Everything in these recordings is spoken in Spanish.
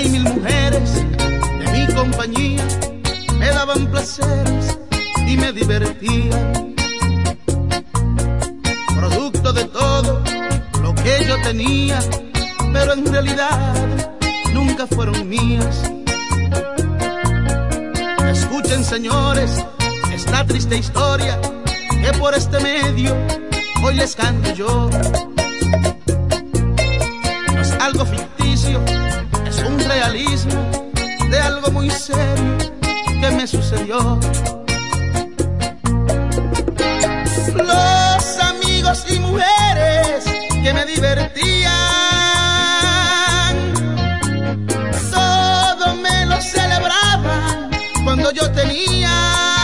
Hay mil mujeres de mi compañía, me daban placeres y me divertían. Producto de todo lo que yo tenía, pero en realidad nunca fueron mías. Escuchen señores esta triste historia que por este medio hoy les canto yo. muy serio que me sucedió. Los amigos y mujeres que me divertían, todo me lo celebraban cuando yo tenía.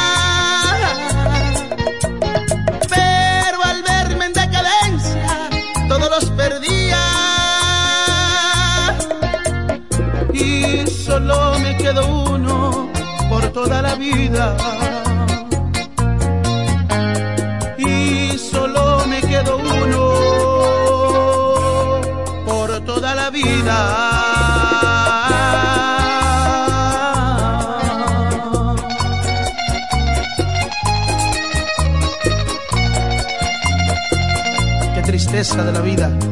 toda la vida. Y solo me quedo uno por toda la vida. Qué tristeza de la vida.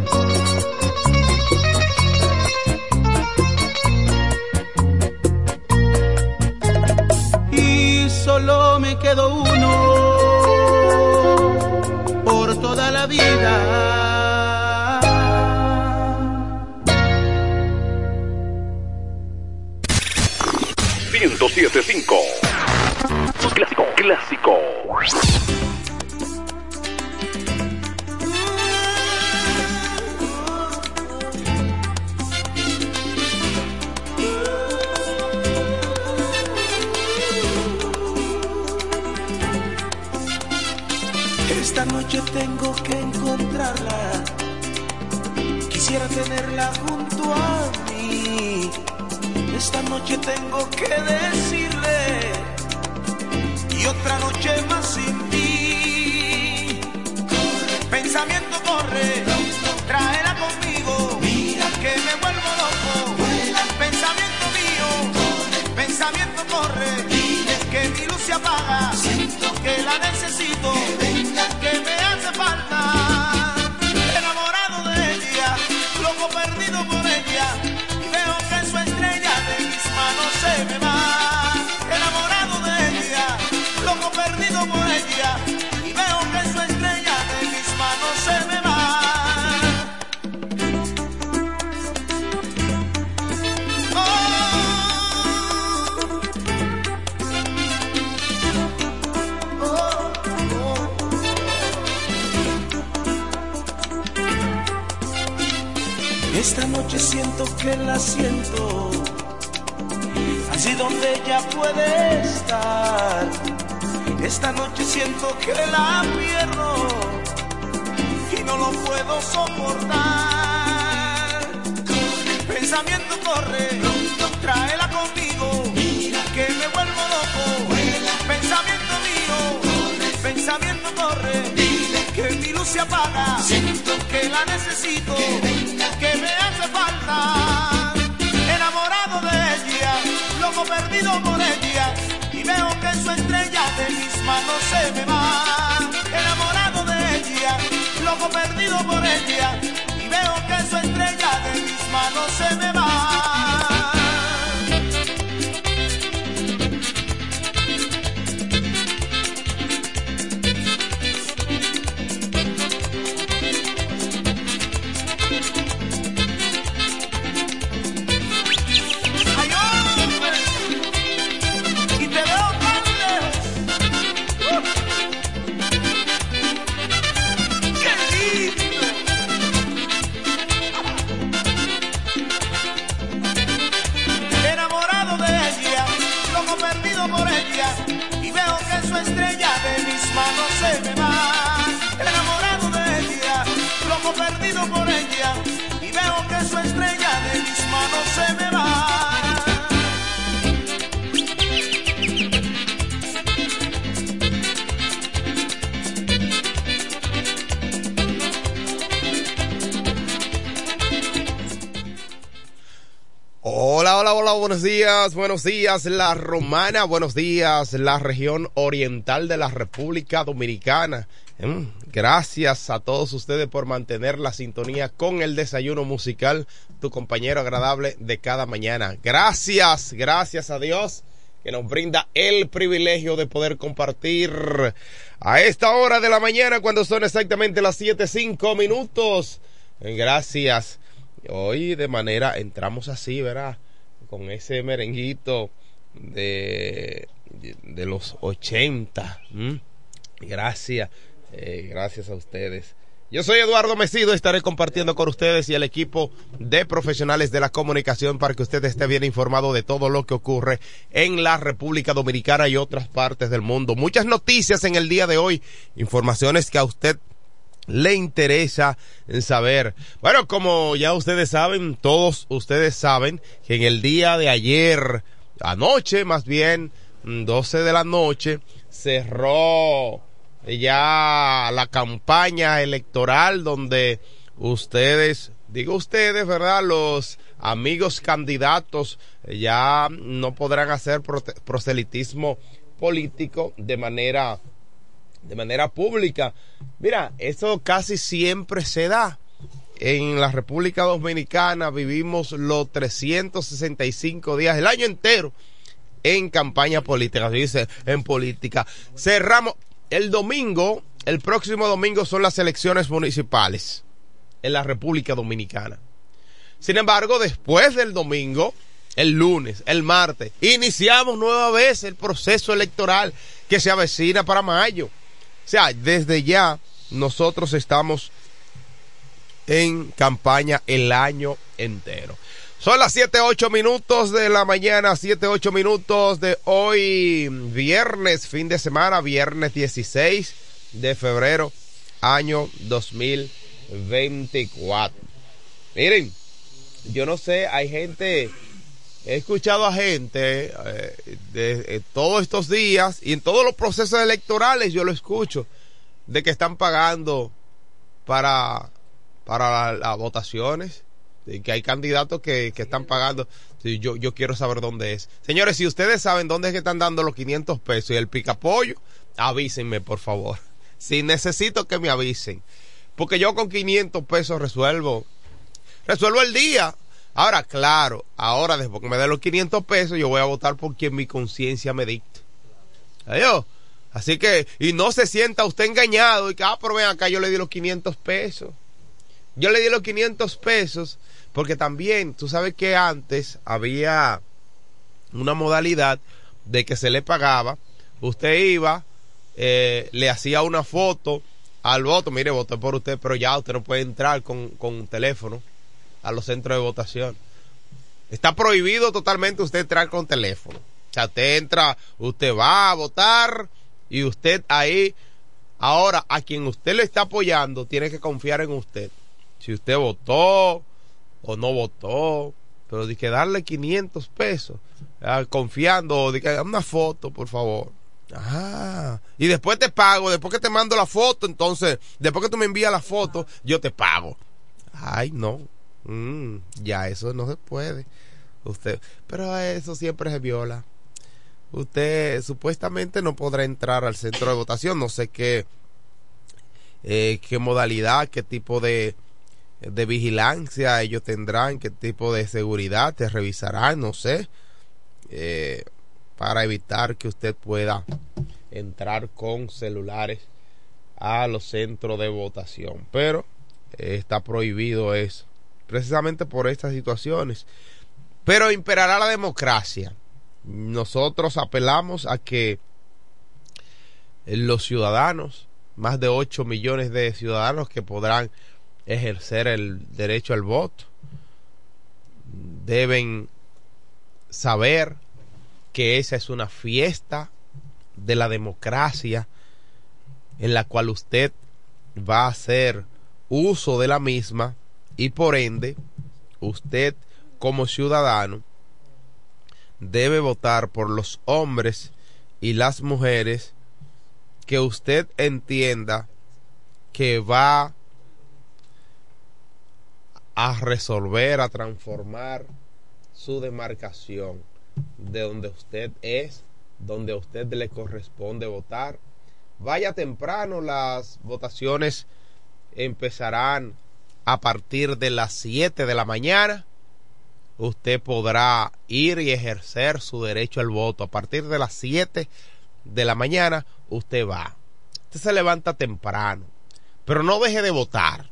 mano buenos días, buenos días la Romana, buenos días la región oriental de la República Dominicana. Mm, gracias a todos ustedes por mantener la sintonía con el desayuno musical, tu compañero agradable de cada mañana. Gracias, gracias a Dios que nos brinda el privilegio de poder compartir a esta hora de la mañana cuando son exactamente las siete cinco minutos. Gracias. Hoy de manera entramos así, ¿verdad? Con ese merenguito de, de los 80. Gracias. Eh, gracias a ustedes. Yo soy Eduardo Mesido, estaré compartiendo con ustedes y el equipo de profesionales de la comunicación para que usted esté bien informado de todo lo que ocurre en la República Dominicana y otras partes del mundo. Muchas noticias en el día de hoy, informaciones que a usted le interesa saber. Bueno, como ya ustedes saben, todos ustedes saben que en el día de ayer, anoche más bien, 12 de la noche, cerró ya la campaña electoral donde ustedes, digo ustedes, ¿verdad? Los amigos candidatos ya no podrán hacer proselitismo político de manera de manera pública. Mira, eso casi siempre se da. En la República Dominicana vivimos los 365 días, el año entero, en campaña política. dice, en política. Cerramos, el domingo, el próximo domingo son las elecciones municipales en la República Dominicana. Sin embargo, después del domingo, el lunes, el martes, iniciamos nueva vez el proceso electoral que se avecina para mayo. Sea, desde ya nosotros estamos en campaña el año entero. Son las 7, 8 minutos de la mañana, 7, 8 minutos de hoy, viernes, fin de semana, viernes 16 de febrero, año 2024. Miren, yo no sé, hay gente, he escuchado a gente eh, de, eh, todos estos días y en todos los procesos electorales yo lo escucho, de que están pagando para, para las votaciones que hay candidatos que, que están pagando. yo, yo quiero saber dónde es. Señores, si ustedes saben dónde es que están dando los 500 pesos y el picapollo, avísenme, por favor. Si necesito que me avisen. Porque yo con 500 pesos resuelvo. Resuelvo el día. Ahora, claro, ahora después que me den los 500 pesos, yo voy a votar por quien mi conciencia me dicte. Adiós. Así que, y no se sienta usted engañado y que, ah, pero ven acá, yo le di los 500 pesos. Yo le di los 500 pesos porque también, tú sabes que antes había una modalidad de que se le pagaba, usted iba, eh, le hacía una foto al voto, mire, voté por usted, pero ya usted no puede entrar con, con un teléfono a los centros de votación. Está prohibido totalmente usted entrar con teléfono. O sea, usted entra, usted va a votar y usted ahí, ahora a quien usted le está apoyando, tiene que confiar en usted. Si usted votó, o no votó, pero de que darle 500 pesos, ah, confiando, de que una foto, por favor. Ah, y después te pago, después que te mando la foto, entonces, después que tú me envías la foto, yo te pago. Ay, no, mm, ya eso no se puede. Usted, pero eso siempre se viola. Usted supuestamente no podrá entrar al centro de votación, no sé qué, eh, qué modalidad, qué tipo de, de vigilancia ellos tendrán, qué tipo de seguridad te revisarán, no sé, eh, para evitar que usted pueda entrar con celulares a los centros de votación. Pero eh, está prohibido eso, precisamente por estas situaciones. Pero imperará la democracia. Nosotros apelamos a que los ciudadanos, más de 8 millones de ciudadanos que podrán ejercer el derecho al voto. Deben saber que esa es una fiesta de la democracia en la cual usted va a hacer uso de la misma y por ende usted como ciudadano debe votar por los hombres y las mujeres que usted entienda que va a resolver, a transformar su demarcación de donde usted es, donde a usted le corresponde votar. Vaya temprano, las votaciones empezarán a partir de las 7 de la mañana. Usted podrá ir y ejercer su derecho al voto. A partir de las 7 de la mañana, usted va. Usted se levanta temprano, pero no deje de votar.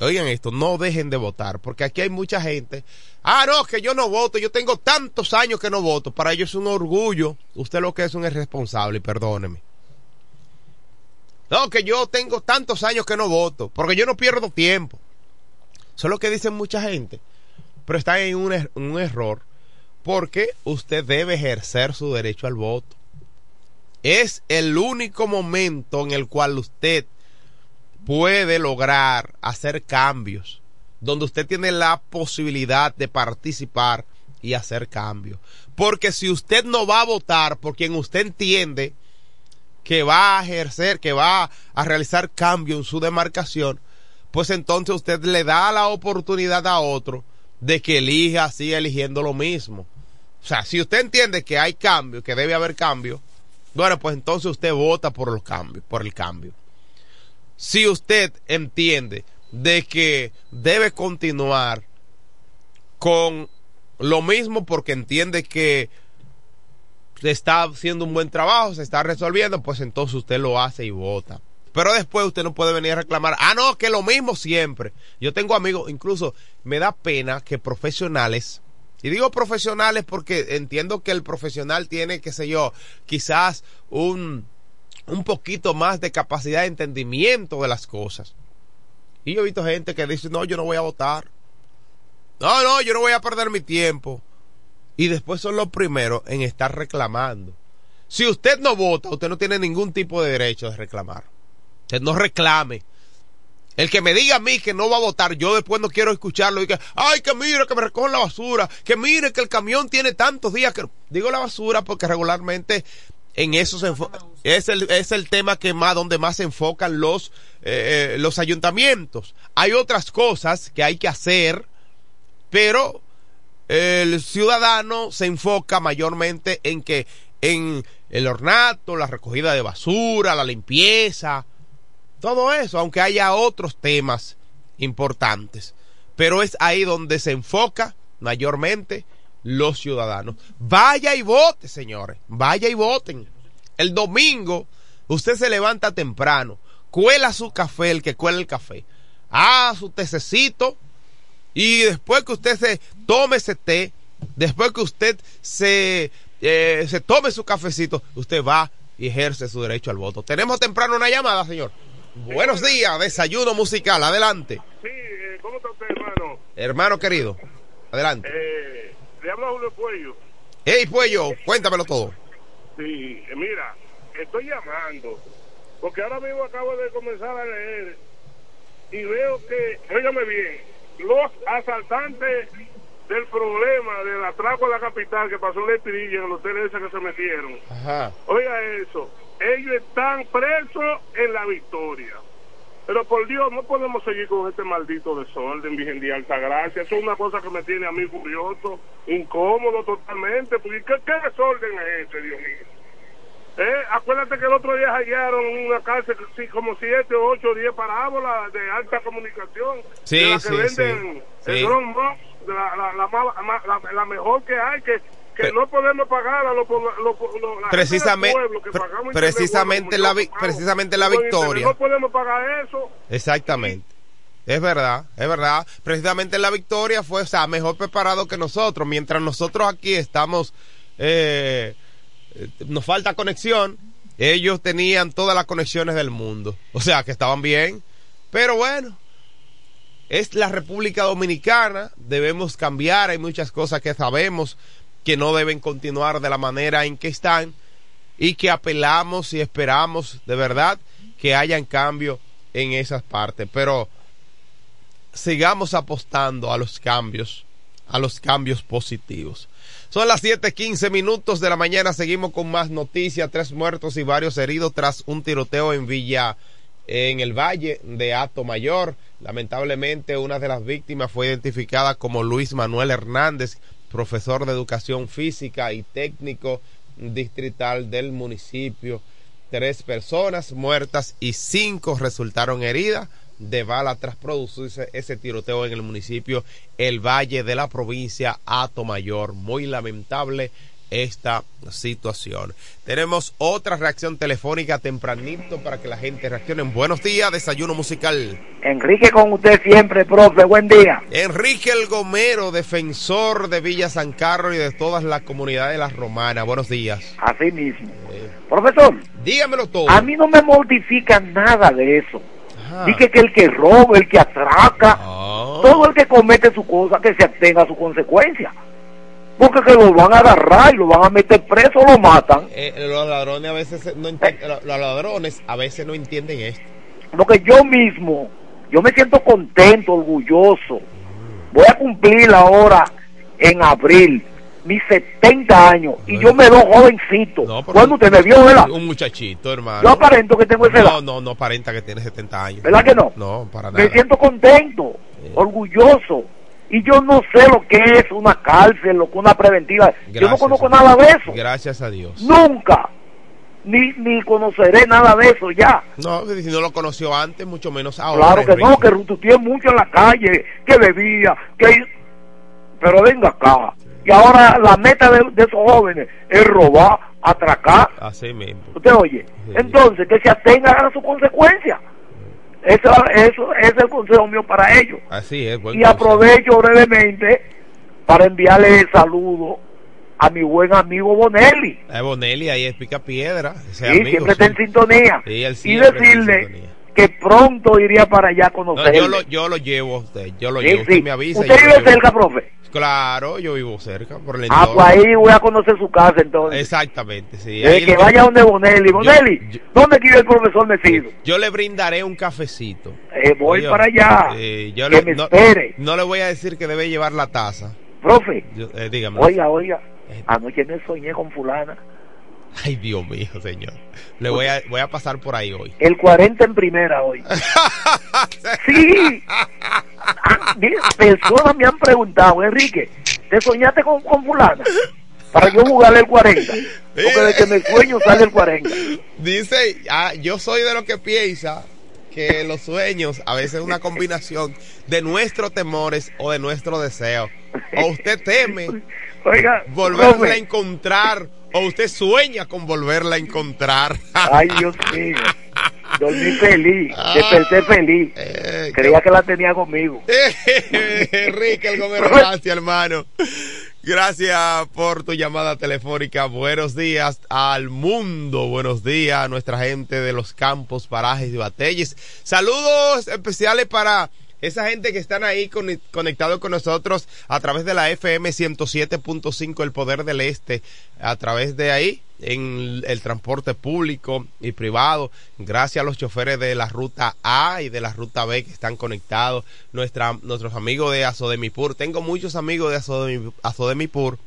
Oigan esto, no dejen de votar, porque aquí hay mucha gente. Ah, no, que yo no voto, yo tengo tantos años que no voto. Para ellos es un orgullo. Usted lo que es un irresponsable, perdóneme. No, que yo tengo tantos años que no voto, porque yo no pierdo tiempo. Eso es lo que dicen mucha gente. Pero está en un, er, un error, porque usted debe ejercer su derecho al voto. Es el único momento en el cual usted puede lograr hacer cambios, donde usted tiene la posibilidad de participar y hacer cambios. Porque si usted no va a votar por quien usted entiende que va a ejercer, que va a realizar cambio en su demarcación, pues entonces usted le da la oportunidad a otro de que elija, siga eligiendo lo mismo. O sea, si usted entiende que hay cambio, que debe haber cambio, bueno, pues entonces usted vota por los cambios, por el cambio si usted entiende de que debe continuar con lo mismo porque entiende que se está haciendo un buen trabajo, se está resolviendo, pues entonces usted lo hace y vota. Pero después usted no puede venir a reclamar, ah, no, que lo mismo siempre. Yo tengo amigos, incluso me da pena que profesionales, y digo profesionales porque entiendo que el profesional tiene, qué sé yo, quizás un, un poquito más de capacidad de entendimiento de las cosas. Y yo he visto gente que dice, no, yo no voy a votar. No, no, yo no voy a perder mi tiempo. Y después son los primeros en estar reclamando. Si usted no vota, usted no tiene ningún tipo de derecho de reclamar. Usted no reclame. El que me diga a mí que no va a votar, yo después no quiero escucharlo y que, ay, que mire, que me recogen la basura, que mire que el camión tiene tantos días que... Digo la basura porque regularmente en eso se es el, es el tema que más, donde más se enfocan los, eh, eh, los ayuntamientos. Hay otras cosas que hay que hacer, pero el ciudadano se enfoca mayormente en que en el ornato, la recogida de basura, la limpieza, todo eso, aunque haya otros temas importantes. Pero es ahí donde se enfoca mayormente los ciudadanos. Vaya y vote, señores. Vaya y voten. El domingo usted se levanta temprano, cuela su café, el que cuela el café, ah, su tececito y después que usted se tome ese té, después que usted se, eh, se tome su cafecito, usted va y ejerce su derecho al voto. Tenemos temprano una llamada, señor. Buenos días, desayuno musical, adelante. Sí, eh, ¿cómo está usted, hermano? Hermano querido, adelante. Eh, le habla Julio Puello. Hey, Puello, cuéntamelo todo. Sí, eh, mira, estoy llamando, porque ahora mismo acabo de comenzar a leer y veo que, óigame bien, los asaltantes del problema del atraco a la capital que pasó en la Espirilla, en el hotel ese que se metieron. Ajá. Oiga eso, ellos están presos en la victoria. Pero por Dios, no podemos seguir con este maldito desorden, Virgen de Alta Gracia. Eso es una cosa que me tiene a mí curioso, incómodo totalmente. Porque ¿qué, qué desorden es ese, Dios mío? Eh, acuérdate que el otro día hallaron una cárcel sí, como siete, ocho, diez parábolas de alta comunicación. Sí, de la que sí, venden sí, el. Drone Box, la, la, la, la- mejor que hay, que, que no podemos pagar a los lo, lo- la Precisamente- pueblo que pagamos precisamente la vi- precisamente la victoria. No podemos pagar eso. Exactamente. Es verdad, es verdad. Precisamente la victoria fue, o sea, mejor preparado que nosotros. Mientras nosotros aquí estamos, eh, nos falta conexión, ellos tenían todas las conexiones del mundo. O sea, que estaban bien. Pero bueno, es la República Dominicana, debemos cambiar, hay muchas cosas que sabemos que no deben continuar de la manera en que están y que apelamos y esperamos de verdad que hayan cambio en esas partes, pero sigamos apostando a los cambios, a los cambios positivos. Son las 7:15 minutos de la mañana, seguimos con más noticias, tres muertos y varios heridos tras un tiroteo en Villa en el Valle de Ato Mayor. Lamentablemente una de las víctimas fue identificada como Luis Manuel Hernández, profesor de educación física y técnico distrital del municipio. Tres personas muertas y cinco resultaron heridas de bala tras producirse ese tiroteo en el municipio El Valle de la provincia Mayor. Muy lamentable esta situación. Tenemos otra reacción telefónica tempranito para que la gente reaccione. Buenos días, desayuno musical. Enrique con usted siempre, profe. Buen día. Enrique El Gomero, defensor de Villa San Carlos y de todas las comunidades de las romanas. Buenos días. Así mismo. Eh, Profesor. Dígamelo todo. A mí no me mortifica nada de eso. Dije que el que roba, el que atraca, ah. todo el que comete su cosa, que se atenga a su consecuencia. Porque que lo van a agarrar y lo van a meter preso o lo matan. Eh, los ladrones a veces no entienden, eh. los ladrones a veces no entienden esto. Porque yo mismo, yo me siento contento, orgulloso. Voy a cumplir ahora en abril mis 70 años y yo me doy jovencito. No, Cuando usted me vio, ¿verdad? Un muchachito, hermano. Yo aparento que tengo esa edad. No, no, no aparenta que tiene 70 años. ¿Verdad que no? No, para nada. Me siento contento, orgulloso. Y yo no sé lo que es una cárcel, lo que una preventiva. yo no conozco nada de eso. Gracias a Dios. Nunca. Ni, ni conoceré nada de eso ya. No, si no lo conoció antes, mucho menos ahora. Claro que no, que rututié mucho en la calle, que bebía, que... Pero venga acá. Y ahora la meta de, esos jóvenes es robar, atracar. Así mismo. ¿Usted oye? Entonces, que se atengan a su consecuencia. Eso, eso es el consejo mío para ellos. Así es. y aprovecho brevemente para enviarle saludos a mi buen amigo Bonelli. Eh, Bonelli ahí es pica piedra. Sí, siempre está en sintonía. y decirle que pronto iría para allá a conocerlo. yo, lo, yo lo llevo a usted, yo lo llevo, usted me avisa. ¿Usted vive cerca, profe? Claro, yo vivo cerca, por el Ah, pues ahí voy a conocer su casa entonces. Exactamente, sí. que vaya donde Bonelli. Bonelli, ¿dónde quiere el profesor Mesido? Yo le brindaré un cafecito. Eh, voy para allá. Eh, yo que me no, espere. No le voy a decir que debe llevar la taza. Profe, eh, dígame. Oiga, oiga, eh. anoche me soñé con fulana. Ay, Dios mío, señor. Le voy a, voy a pasar por ahí hoy. El 40 en primera hoy. sí. Ah, personas me han preguntado, Enrique, ¿te soñaste con, con fulana? Para yo jugarle el 40. Porque de que me sueño sale el 40. Dice, ah, yo soy de lo que piensa que los sueños a veces es una combinación de nuestros temores o de nuestro deseo. O usted teme Oiga, volverla a encontrar o usted sueña con volverla a encontrar. Ay, Dios mío. Dormí feliz, ah. desperté feliz. Eh, Creía que la tenía conmigo. Enrique, el gomero, gracias, hermano. Gracias por tu llamada telefónica. Buenos días al mundo. Buenos días a nuestra gente de los campos, parajes y batalles. Saludos especiales para esa gente que están ahí conectados con nosotros a través de la FM 107.5 El Poder del Este, a través de ahí en el transporte público y privado, gracias a los choferes de la ruta A y de la ruta B que están conectados, nuestra, nuestros amigos de Azodemipur, tengo muchos amigos de Azodemipur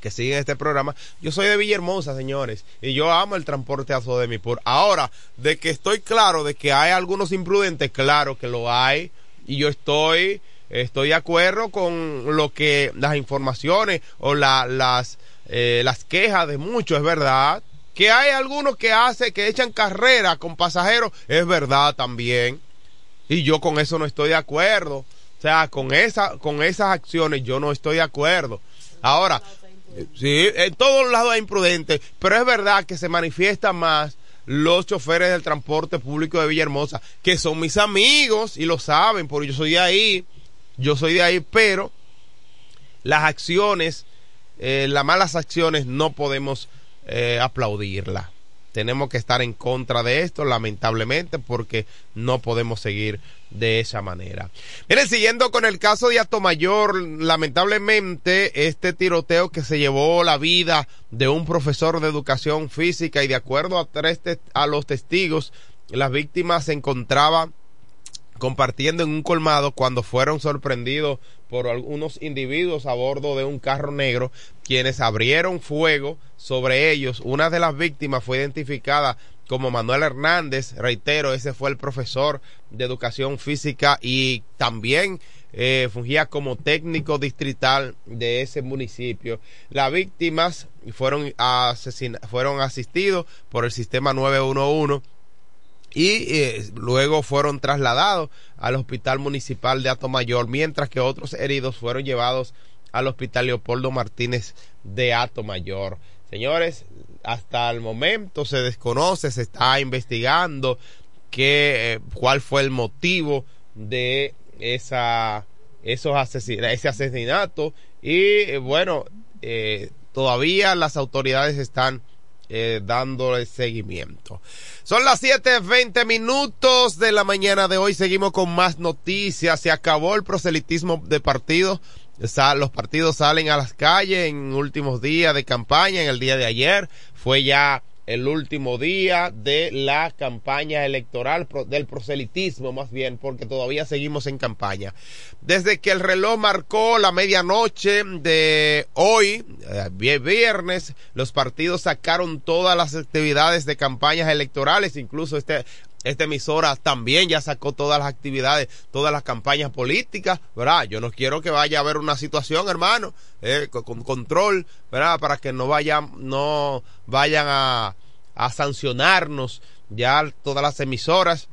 que siguen este programa. Yo soy de Villahermosa, señores, y yo amo el transporte Azodemipur. Ahora, de que estoy claro de que hay algunos imprudentes, claro que lo hay, y yo estoy estoy de acuerdo con lo que las informaciones o la, las eh, las quejas de muchos es verdad. Que hay algunos que hacen que echan carrera con pasajeros es verdad también. Y yo con eso no estoy de acuerdo. O sea con esa con esas acciones yo no estoy de acuerdo. Ahora sí en todos lados hay imprudentes pero es verdad que se manifiesta más los choferes del transporte público de Villahermosa, que son mis amigos y lo saben, porque yo soy de ahí, yo soy de ahí, pero las acciones, eh, las malas acciones no podemos eh, aplaudirlas. Tenemos que estar en contra de esto, lamentablemente, porque no podemos seguir de esa manera. Miren, siguiendo con el caso de Atomayor, lamentablemente este tiroteo que se llevó la vida de un profesor de educación física y de acuerdo a, tres a los testigos, las víctimas se encontraban compartiendo en un colmado cuando fueron sorprendidos por algunos individuos a bordo de un carro negro quienes abrieron fuego sobre ellos. Una de las víctimas fue identificada como Manuel Hernández, reitero, ese fue el profesor de educación física y también eh, fungía como técnico distrital de ese municipio. Las víctimas fueron, fueron asistidos por el sistema 911 y eh, luego fueron trasladados al hospital municipal de Atomayor, mientras que otros heridos fueron llevados al hospital Leopoldo Martínez de Atomayor. Señores, hasta el momento se desconoce, se está investigando qué, eh, cuál fue el motivo de esa, esos ese asesinato y eh, bueno, todavía las autoridades están eh, dándole seguimiento. Son las 7.20 minutos de la mañana de hoy. Seguimos con más noticias. Se acabó el proselitismo de partidos. Los partidos salen a las calles en últimos días de campaña. En el día de ayer fue ya el último día de la campaña electoral, del proselitismo más bien, porque todavía seguimos en campaña. Desde que el reloj marcó la medianoche de hoy, eh, viernes, los partidos sacaron todas las actividades de campañas electorales, incluso este, esta emisora también ya sacó todas las actividades, todas las campañas políticas, ¿verdad? Yo no quiero que vaya a haber una situación, hermano, eh, con, control, ¿verdad? Para que no vayan, no vayan a, a sancionarnos ya todas las emisoras.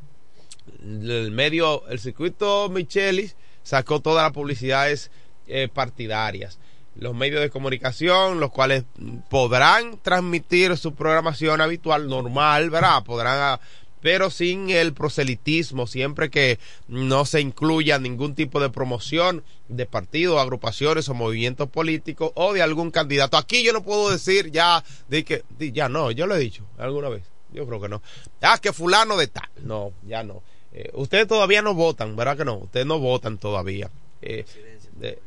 El medio, el circuito Michelis sacó todas las publicidades eh, partidarias. Los medios de comunicación, los cuales podrán transmitir su programación habitual, normal, ¿verdad? Podrán pero sin el proselitismo, siempre que no se incluya ningún tipo de promoción de partidos, agrupaciones o movimientos políticos o de algún candidato. Aquí yo no puedo decir ya de que ya no, yo lo he dicho alguna vez. Yo creo que no. Ah, que fulano de tal. No, ya no. Eh, ustedes todavía no votan, ¿verdad que no? Ustedes no votan todavía. Eh, eh,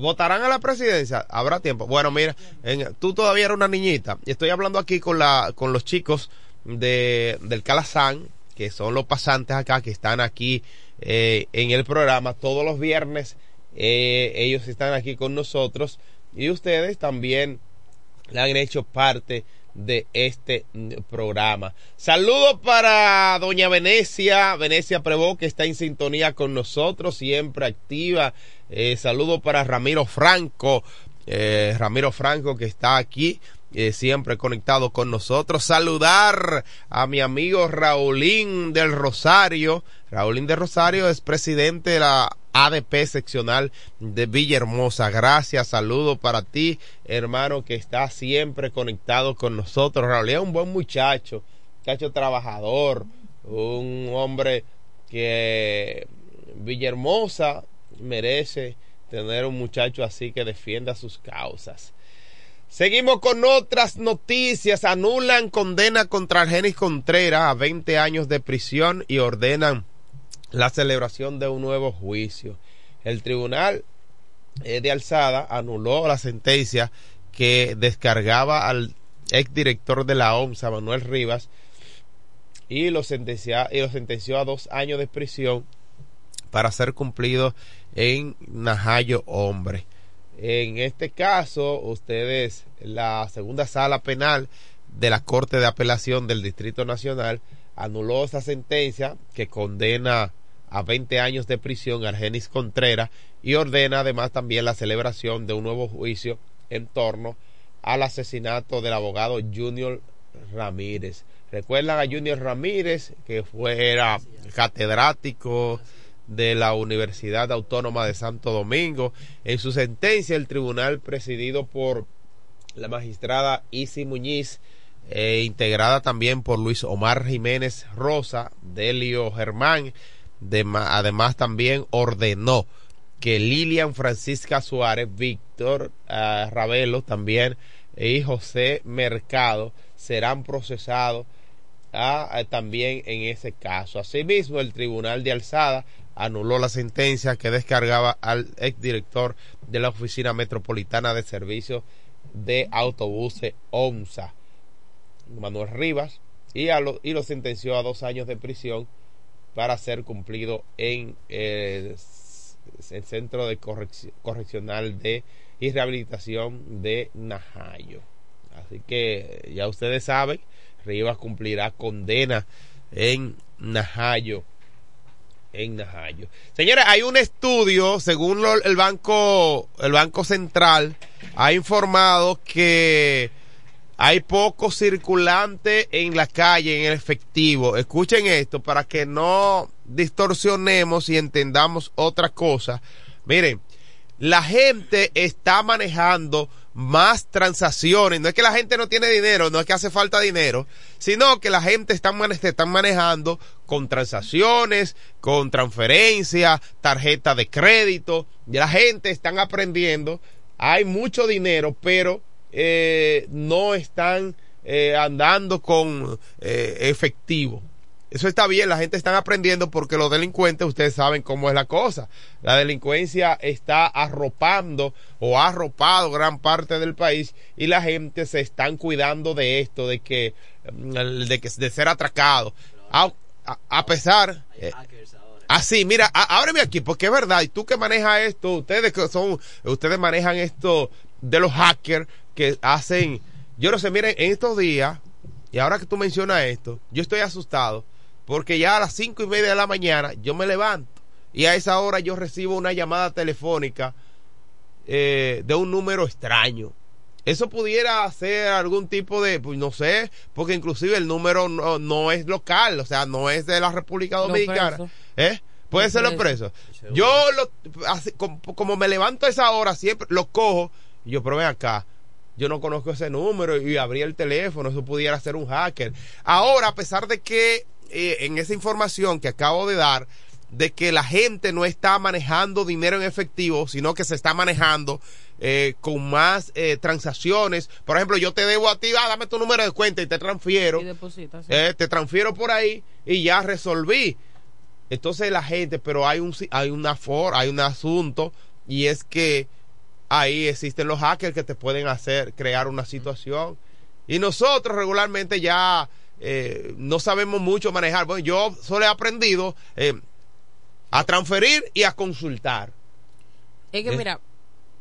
¿Votarán a la presidencia? Habrá tiempo. Bueno, mira, tú todavía eres una niñita. Y estoy hablando aquí con, la, con los chicos de, del Calazán, que son los pasantes acá, que están aquí eh, en el programa todos los viernes. Eh, ellos están aquí con nosotros y ustedes también le han hecho parte de este programa. Saludos para doña Venecia, Venecia Prevó, que está en sintonía con nosotros, siempre activa. Eh, saludos para Ramiro Franco, eh, Ramiro Franco, que está aquí eh, siempre conectado con nosotros. Saludar a mi amigo Raulín del Rosario. Raulín del Rosario es presidente de la ADP seccional de Villahermosa. Gracias, saludo para ti, hermano, que está siempre conectado con nosotros. Raulín es un buen muchacho, muchacho trabajador, un hombre que Villahermosa merece tener un muchacho así que defienda sus causas. Seguimos con otras noticias. Anulan condena contra Argenis Contreras a 20 años de prisión y ordenan la celebración de un nuevo juicio. El tribunal eh, de alzada anuló la sentencia que descargaba al exdirector de la OMSA, Manuel Rivas, y lo, y lo sentenció a dos años de prisión para ser cumplido en Najayo Hombre. En este caso, ustedes, la segunda sala penal de la Corte de Apelación del Distrito Nacional anuló esa sentencia que condena a 20 años de prisión a Argenis Contreras y ordena además también la celebración de un nuevo juicio en torno al asesinato del abogado Junior Ramírez. Recuerdan a Junior Ramírez, que fuera catedrático de la Universidad Autónoma de Santo Domingo. En su sentencia, el tribunal presidido por la magistrada Isi Muñiz, e integrada también por Luis Omar Jiménez Rosa, Delio Germán, además también ordenó que Lilian Francisca Suárez, Víctor uh, Ravelo también y José Mercado serán procesados ah, también en ese caso. Asimismo, el Tribunal de Alzada anuló la sentencia que descargaba al exdirector de la Oficina Metropolitana de Servicios de Autobuses OMSA, Manuel Rivas, y, lo, sentenció a dos años de prisión para ser cumplido en el Centro de Correccional de y Rehabilitación de Najayo. Así que ya ustedes saben, Rivas cumplirá condena en Najayo en Najayo. Señores, hay un estudio, según el banco, el banco central, ha informado que hay poco circulante en la calle, en el efectivo. Escuchen esto para que no distorsionemos y entendamos otra cosa. Miren, la gente está manejando más transacciones. No es que la gente no tiene dinero, no es que hace falta dinero, sino que la gente está, están manejando con transacciones, con transferencias, tarjeta de crédito. Y la gente están aprendiendo. Hay mucho dinero, pero eh, no están eh, andando con eh, efectivo. Eso está bien, la gente está aprendiendo porque los delincuentes, ustedes saben cómo es la cosa. La delincuencia está arropando o ha arropado gran parte del país y la gente se están cuidando de esto, de que, mm, de, que, de ser atracado. A, a- a pesar, eh, Así, mira, á- ábreme aquí, porque es verdad, y tú que manejas esto, ustedes que son, ustedes manejan esto de los hackers que hacen, yo no sé, miren, en estos días, y ahora que tú mencionas esto, yo estoy asustado, porque ya a las cinco y media de la mañana yo me levanto, y a esa hora yo recibo una llamada telefónica eh, de un número extraño. Eso pudiera ser algún tipo de, pues no sé, porque inclusive el número no, no es local, o sea, no es de la República Los Dominicana. ¿Eh? Puede Los ser los presos. Yo, lo, así, como, como me levanto a esa hora, siempre lo cojo y yo, pero ven acá, yo no conozco ese número y abrí el teléfono, eso pudiera ser un hacker. Ahora, a pesar de que eh, en esa información que acabo de dar, de que la gente no está manejando dinero en efectivo, sino que se está manejando eh, con más eh, transacciones. Por ejemplo, yo te debo a ti, ah, dame tu número de cuenta y te transfiero. Y deposita, sí. Eh, te transfiero por ahí y ya resolví. Entonces la gente, pero hay un hay una for, hay un asunto y es que ahí existen los hackers que te pueden hacer crear una situación y nosotros regularmente ya eh, no sabemos mucho manejar. Bueno, yo solo he aprendido eh, a transferir y a consultar. Es que ¿Eh? mira,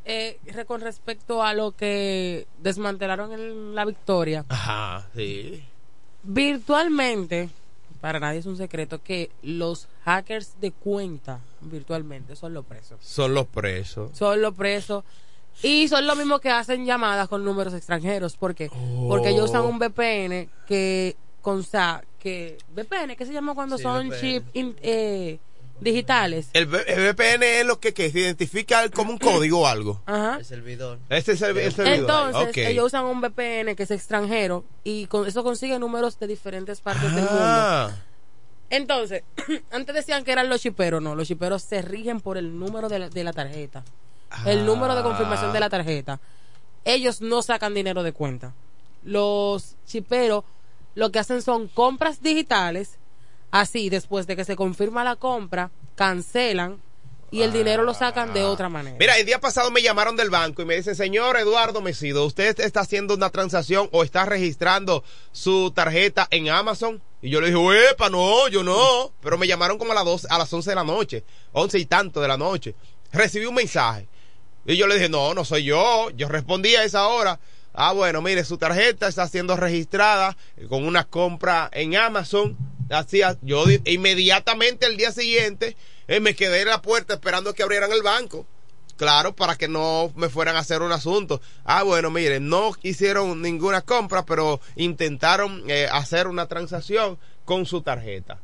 eh, con respecto a lo que desmantelaron en la victoria, Ajá, sí. virtualmente, para nadie es un secreto que los hackers de cuenta virtualmente son los presos. Son los presos. Son los presos. Y son los mismos que hacen llamadas con números extranjeros. ¿Por qué? Porque ellos usan un VPN que consta que VPN que se llama cuando Sí, son VPN. chip in- eh, digitales. El, VPN es lo que, que se identifica como un código o algo. Ajá. El servidor. Este es el, el servidor. Entonces, ellos usan un VPN que es extranjero y con eso consiguen números de diferentes partes del mundo. Ah. Entonces, antes decían que eran los chiperos, no, los chiperos se rigen por el número de la, de la tarjeta. El número de confirmación de la tarjeta. Ellos no sacan dinero de cuenta. Los chiperos lo que hacen son compras digitales. Así, después de que se confirma la compra, cancelan y el dinero lo sacan de otra manera. Mira, el día pasado me llamaron del banco y me dicen, señor Eduardo Mesido, ¿usted está haciendo una transacción o está registrando su tarjeta en Amazon? Y yo le dije, ¡epa, no, yo no! Pero me llamaron como a las, 12, a las 11 de la noche, 11 y tanto de la noche. Recibí un mensaje. Y yo le dije, no, no soy yo. Yo respondí a esa hora. Ah, bueno, mire, su tarjeta está siendo registrada con una compra en Amazon. Así, yo di- inmediatamente el día siguiente eh, me quedé en la puerta esperando que abrieran el banco. Claro, para que no me fueran a hacer un asunto. Ah, bueno, miren, no hicieron ninguna compra, pero intentaron eh, hacer una transacción con su tarjeta.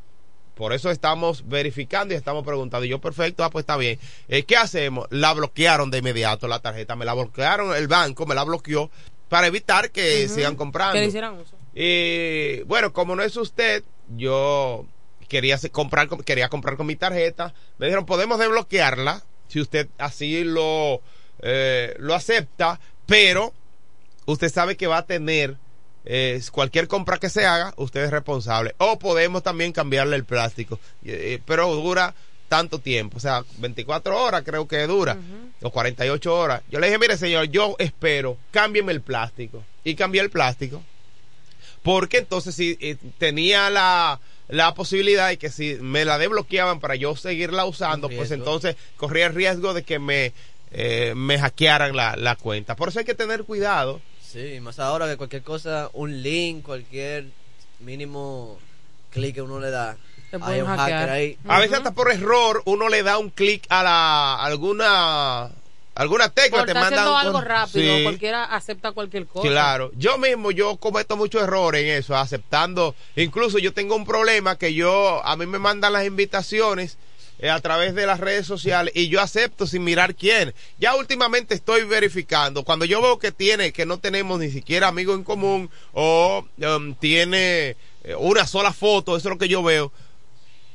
Por eso estamos verificando y estamos preguntando. Y yo, perfecto, ah, pues está bien. Eh, ¿Qué hacemos? La bloquearon de inmediato la tarjeta. Me la bloquearon, el banco me la bloqueó para evitar que sigan comprando. Que le hicieran uso. Y bueno, como no es usted, yo quería comprar, con- quería comprar con mi tarjeta. Me dijeron, podemos desbloquearla si usted así lo, eh, lo acepta, pero usted sabe que va a tener eh, cualquier compra que se haga, usted es responsable. O podemos también cambiarle el plástico, eh, pero dura tanto tiempo, o sea, 24 horas creo que dura, o 48 horas. Yo le dije, mire señor, yo espero, cámbieme el plástico. Y cambié el plástico. Porque entonces si eh, tenía la, la posibilidad de que si me la desbloqueaban para yo seguirla usando, pues entonces corría el riesgo de que me, eh, me hackearan la, la cuenta. Por eso hay que tener cuidado. Sí, más ahora que cualquier cosa, un link, cualquier mínimo clic que uno le da, Hay hacker. A veces hasta por error uno le da un clic a la alguna alguna tecla Por te estar manda haciendo un- algo rápido, Sí. cualquiera acepta cualquier cosa. Claro, yo mismo yo cometo muchos errores en eso, aceptando, incluso yo tengo un problema que yo a mí me mandan las invitaciones eh, a través de las redes sociales y yo acepto sin mirar quién. Ya últimamente estoy verificando cuando yo veo que tiene que no tenemos ni siquiera amigos en común o um, tiene eh, una sola foto, eso es lo que yo veo.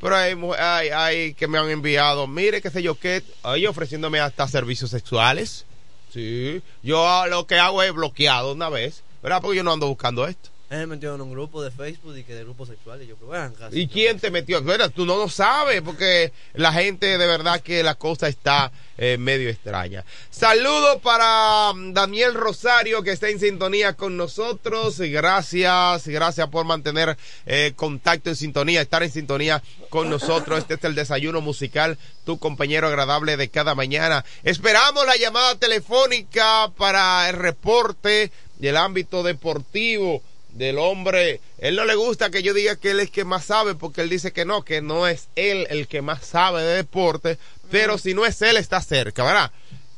Pero hay, hay, hay que me han enviado, mire, qué sé yo, qué, ahí ofreciéndome hasta servicios sexuales. Sí, yo ah, lo que hago es bloqueado una vez, ¿verdad? Porque yo no ando buscando esto. Me metió en un grupo de Facebook y que de grupo sexual. Y yo, pues, casi. ¿Y quién te metió? Bueno, tú no lo sabes, porque la gente de verdad que la cosa está eh, medio extraña. Saludos para mm, Daniel Rosario, que está en sintonía con nosotros. Gracias, gracias por mantener eh, contacto en sintonía, estar en sintonía con nosotros. Este es el desayuno musical, tu compañero agradable de cada mañana. Esperamos la llamada telefónica para el reporte del ámbito deportivo del hombre. Él no le gusta que yo diga que él es que más sabe, porque él dice que no, que no es él el que más sabe de deporte, pero si no es él, está cerca, ¿verdad?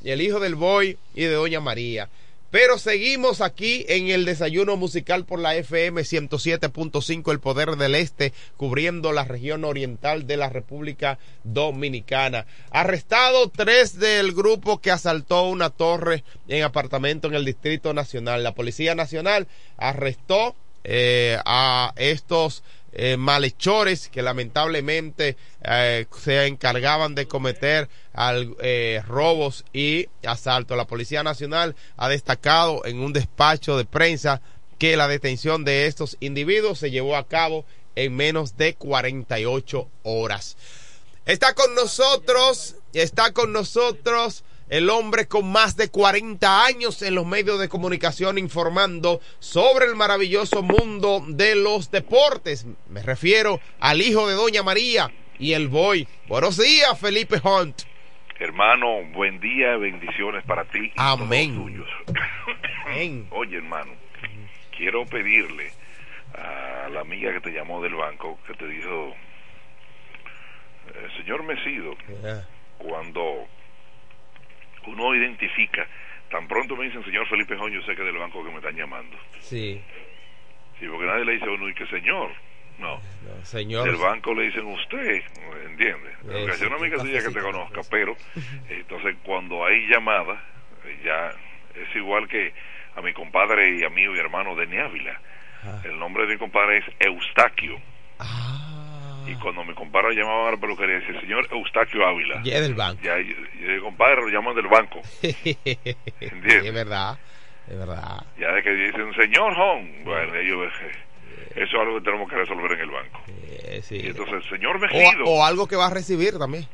Y el hijo del boy y de Doña María. Pero seguimos aquí en el desayuno musical por la FM 107.5 El Poder del Este, cubriendo la región oriental de la República Dominicana. Arrestado tres del grupo que asaltó una torre en apartamento en el Distrito Nacional. La Policía Nacional arrestó eh, a estos eh, malhechores que lamentablemente eh, se encargaban de cometer eh, robos y asaltos. La Policía Nacional ha destacado en un despacho de prensa que la detención de estos individuos se llevó a cabo en menos de 48 horas. Está con nosotros, está con nosotros el hombre con más de 40 años en los medios de comunicación informando sobre el maravilloso mundo de los deportes. Me refiero al hijo de Doña María y el boy. Buenos días, Felipe Hunt. Hermano, buen día, bendiciones para ti. y Amén. tuyos. Amén. Oye, hermano, quiero pedirle a la amiga que te llamó del banco, que te dijo, eh, señor Mesido, cuando uno identifica, tan pronto me dicen, señor Felipe Jón, yo sé que es del banco que me están llamando. Sí, Sí, porque nadie le dice a uno, y que señor. No, no, señor. del banco le dicen usted, ¿entiende? Una amiga sí, suya que te sí, conozca, sí. pero entonces cuando hay llamada, eh, ya es igual que a mi compadre y amigo y hermano Denis Ávila. El nombre de mi compadre es Eustaquio. Ah, Y cuando mi compadre llamaba a la peluquería, decía, señor Eustaquio Ávila. es del banco. Ya, digo, compadre, lo llaman del banco. es verdad, es verdad. Ya de que dicen, señor Hon, bueno, ellos, eso es algo que tenemos que resolver en el banco. Eh, sí. Y entonces, señor Mejido, o, o algo que va a recibir también.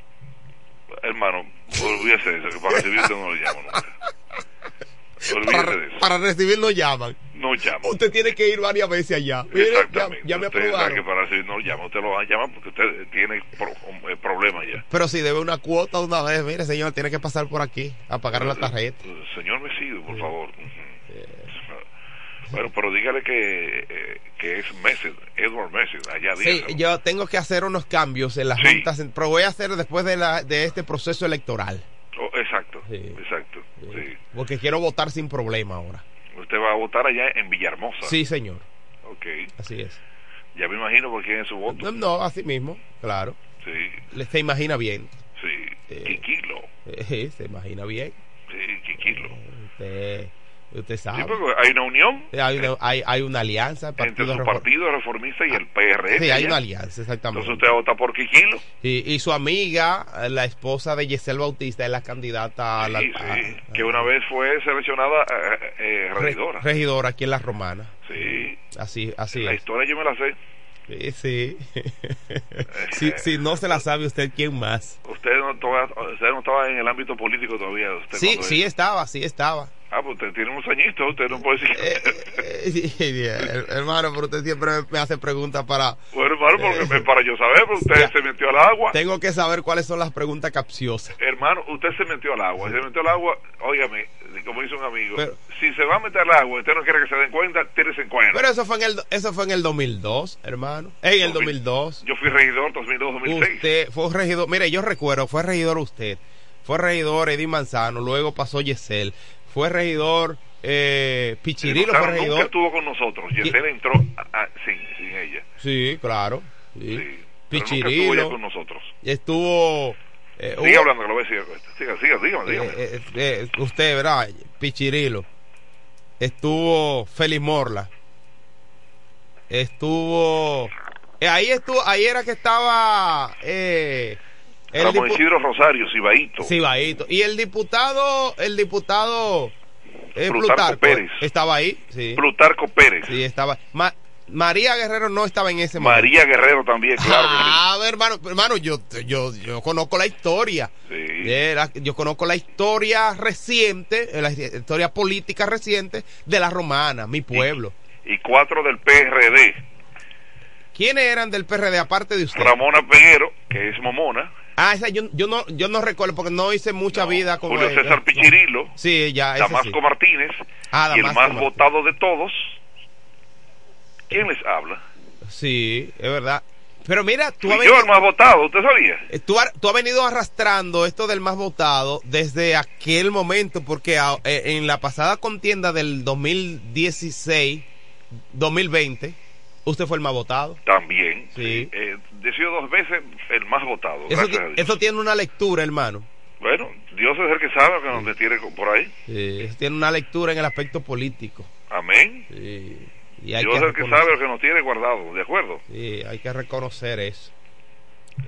hermano, olvídese de eso, que para recibirte no lo llamo nunca. Para, recibir no llaman. No. Usted tiene que ir varias veces allá. Mire, ya, Exactamente. ya me Usted que para recibir no llama. Usted lo va a llamar porque usted tiene pro- eh, problemas ya. Pero si debe una cuota una vez, mire señor, tiene que pasar por aquí a pagar la tarjeta. Eh, Señor Mesido, por favor. Bueno, pero dígale que, eh, que es Messi, Edward Messi, allá Sí, dígaselo. yo tengo que hacer unos cambios en las Sí. juntas, pero voy a hacer después de, la, de este proceso electoral. Oh, exacto, Sí. exacto. Porque quiero votar sin problema ahora. Usted va a votar allá en Villahermosa. Sí, señor. Ok. Así es. Ya me imagino por quién es su voto. No, no, así mismo, claro. Sí, Le- Se imagina bien. sí. Eh. Quiquilo. Eh, se imagina bien. Sí, Quiquilo. Usted, usted Sí, sabe. porque hay una unión Hay una, hay, hay una alianza. entre su Refor- partido reformista y el PRM. Sí, hay una alianza, exactamente. Entonces usted vota por Quiquilo. Y, y su amiga, eh, la esposa de Giselle Bautista, es la candidata a la Sí, a- que una vez fue seleccionada eh, eh, re- regidora. regidora aquí en La Romana. Sí, Así, así la es. historia yo me la sé. Sí, sí. si, si no se la sabe usted, ¿quién más? Usted no, todavía- usted no estaba en el ámbito político todavía. Usted Sí, sí estaba, sí estaba. Ah, pues usted tiene unos añitos, usted no puede decir. Eh, eh, her- hermano, pero usted siempre me- hace preguntas para... bueno, hermano, porque Eh, para yo saber, porque usted ya. se metió al agua. Tengo que saber cuáles son las preguntas capciosas. Hermano, usted se metió al agua. Se metió al agua, óigame, como dice un amigo, Pero- si se va a meter al agua y usted no quiere que se den cuenta, tírese en cuenta. Pero eso fue en el, eso fue en el 2002, hermano. En el 2002. Yo fui regidor 2002-2006. Usted fue regidor, mire, yo recuerdo, fue regidor usted, fue regidor Eddie Manzano, luego pasó Yesel, fue regidor eh, Pichirilo, fue Manzano nunca regidor. estuvo con nosotros. Yesenia entró a- a- sin, sin ella. Sí, claro. Sí. Sí. Pero nunca estuvo ella Pichirilo, con nosotros. estuvo... eh, Siga hubo- hablando, que lo voy a decir. Siga, siga, dígame, dígame. eh, eh, eh, usted, ¿verdad? Pichirilo. Estuvo Félix Morla. Estuvo... eh, ahí estuvo, ahí era que estaba... Eh, el Ramón dipu- Isidro Rosario, Cibaito. Sí, Baito. Y el diputado, el diputado eh, Plutarco Plutarco, Pérez. estaba ahí, sí. Plutarco Pérez. Sí, estaba. Ma- María Guerrero no estaba en ese momento. María Guerrero también, claro. que sí. Ah, a ver, hermano, hermano, yo, yo, yo conozco la historia. Sí. La- yo conozco la historia reciente, eh, la historia política reciente de la romana, mi pueblo. Y cuatro del PRD. ¿Quiénes eran del PRD aparte de usted? Ramona Peguero, que es Momona. Ah, esa yo, yo no, yo no recuerdo porque no hice mucha vida con Julio. César Pichirilo. Sí, ya, Damasco sí. Martínez. Ah, y el Damasco más Martínez. votado de todos. ¿Quién les habla? Sí, es verdad. Pero mira, tú has, yo venido, el más votado, ¿usted sabía? eh, tú, ha- tú has venido arrastrando esto del más votado desde aquel momento, porque a- eh, en la pasada contienda del 2016, 2020, usted fue el más votado. También. Sí. Eh, decido dos veces el más votado. Eso, eso tiene una lectura, hermano. Bueno, Dios es el que sabe que nos tiene por ahí. Sí, eso tiene una lectura en el aspecto político. Amén. Sí, y hay Dios es el que sabe lo que nos tiene guardado, ¿de acuerdo? Sí, hay que reconocer eso.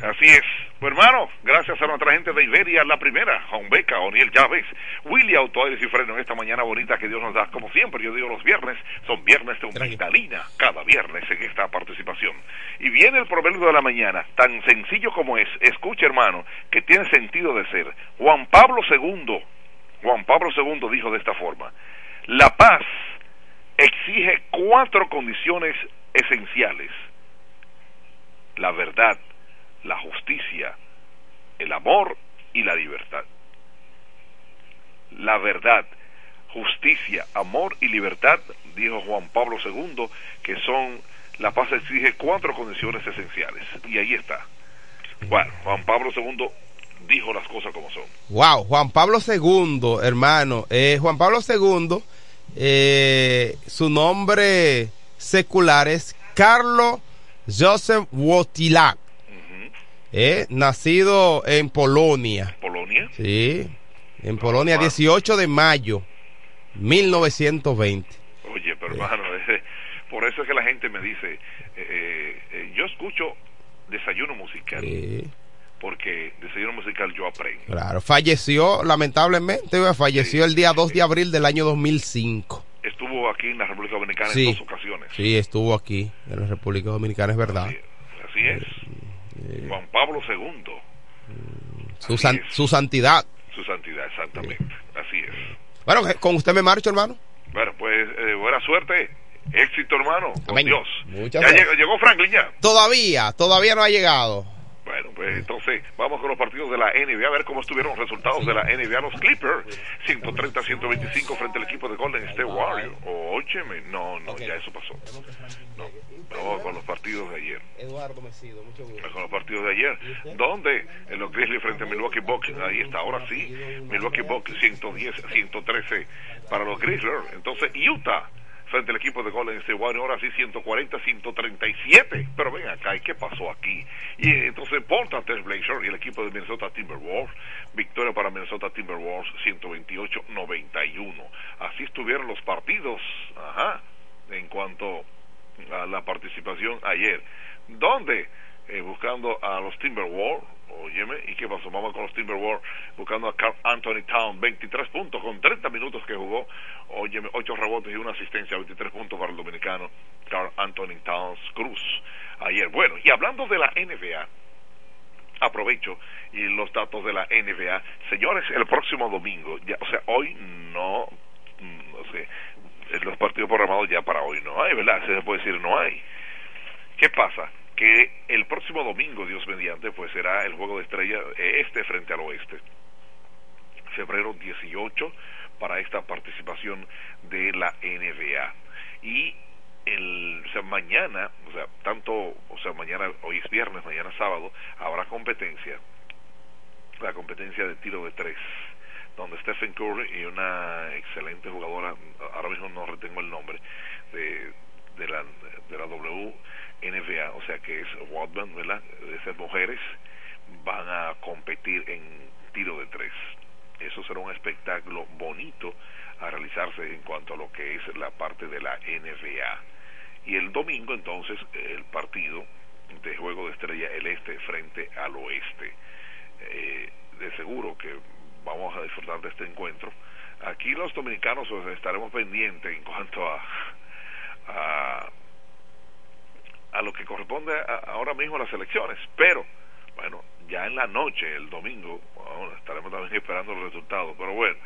Así es. Pues hermano, gracias a nuestra gente de Iberia, la primera, Juan Beca, Oniel Chávez, Willy Autoaires y Freno en esta mañana bonita que Dios nos da. Como siempre, yo digo los viernes, son viernes de Humildalina, cada viernes en esta participación. Y viene el proverbio de la mañana, tan sencillo como es, escucha hermano, que tiene sentido de ser. Juan Pablo II, Juan Pablo II dijo de esta forma, la paz exige cuatro condiciones esenciales. La verdad, la justicia, el amor y la libertad. La verdad, justicia, amor y libertad, dijo Juan Pablo II, que son, la paz exige cuatro condiciones esenciales. Y ahí está. Bueno, Juan Pablo II dijo las cosas como son. Wow, Juan Pablo II, hermano. Eh, Juan Pablo II, eh, su nombre secular es Carlo Joseph Wojtyla. Eh, nacido en Polonia. Polonia. Sí, en Polonia, 18 de mayo 1920. Oye, pero hermano, eh, por eso es que la gente me dice, eh, yo escucho desayuno musical, Porque desayuno musical yo aprendo. claro, falleció lamentablemente, falleció el día 2 de abril del año 2005. Estuvo aquí en la República Dominicana Sí. en dos ocasiones. Sí, estuvo aquí en la República Dominicana, es verdad. Así es. Juan Pablo II, Su, san- su santidad. su santidad, exactamente. Así es. Bueno, con usted me marcho, hermano. Bueno, pues eh, buena suerte. Éxito, hermano. Con Amén. Dios. Muchas ya gracias. llegó, llegó Franklin ya. Todavía, todavía no ha llegado. Bueno, pues entonces vamos con los partidos de la NBA a ver cómo estuvieron los resultados de la NBA. Los Clippers, 130-125 frente al equipo de Golden State Warriors. Óyeme, no, no, ya eso pasó. No, vamos con los partidos de ayer. Eduardo Mesido, mucho gusto. con los partidos de ayer, donde en los Grizzlies frente a Milwaukee Bucks, ahí está, ahora sí, Milwaukee Bucks 110, 113 para los Grizzlies, entonces Utah frente al equipo de Golden State Warriors, ahora sí 140, 137, pero ven acá, ¿y qué pasó aquí? Y entonces Portland Trail Blazers y el equipo de Minnesota Timberwolves, victoria para Minnesota Timberwolves 128-91, así estuvieron los partidos, ajá, en cuanto a la participación ayer, donde eh, buscando a los Timberwolves, óyeme, ¿y qué pasó? Vamos con los Timberwolves buscando a Carl Anthony Town, 23 puntos con 30 minutos que jugó, óyeme, 8 rebotes y una asistencia, 23 puntos para el dominicano Carl Anthony Towns Cruz ayer. Bueno, y hablando de la NBA, aprovecho y los datos de la NBA. Señores, el próximo domingo, ya, o sea, hoy no, no sé, los partidos programados ya para hoy no hay, ¿verdad? Se puede decir no hay. ¿Qué pasa? Que el próximo domingo, Dios mediante, pues será el juego de estrella eh, este frente al oeste. Febrero 18 para esta participación de la NBA. Y el, o sea, mañana, o sea, tanto, o sea, mañana, hoy es viernes, mañana sábado, habrá competencia, la competencia de tiro de tres, donde Stephen Curry y una excelente jugadora, ahora mismo no retengo el nombre, de, de la, de la WNBA, o sea que es Wadman, ¿verdad? Esas mujeres van a competir en tiro de tres. Eso será un espectáculo bonito a realizarse en cuanto a lo que es la parte de la NBA. Y el domingo entonces el partido de juego de estrella el este frente al oeste. Eh, de seguro que vamos a disfrutar de este encuentro. Aquí los dominicanos pues, estaremos pendientes en cuanto a, a, a lo que corresponde ahora mismo a las elecciones, pero bueno, ya en la noche, el domingo, estaremos también esperando los resultados, pero bueno,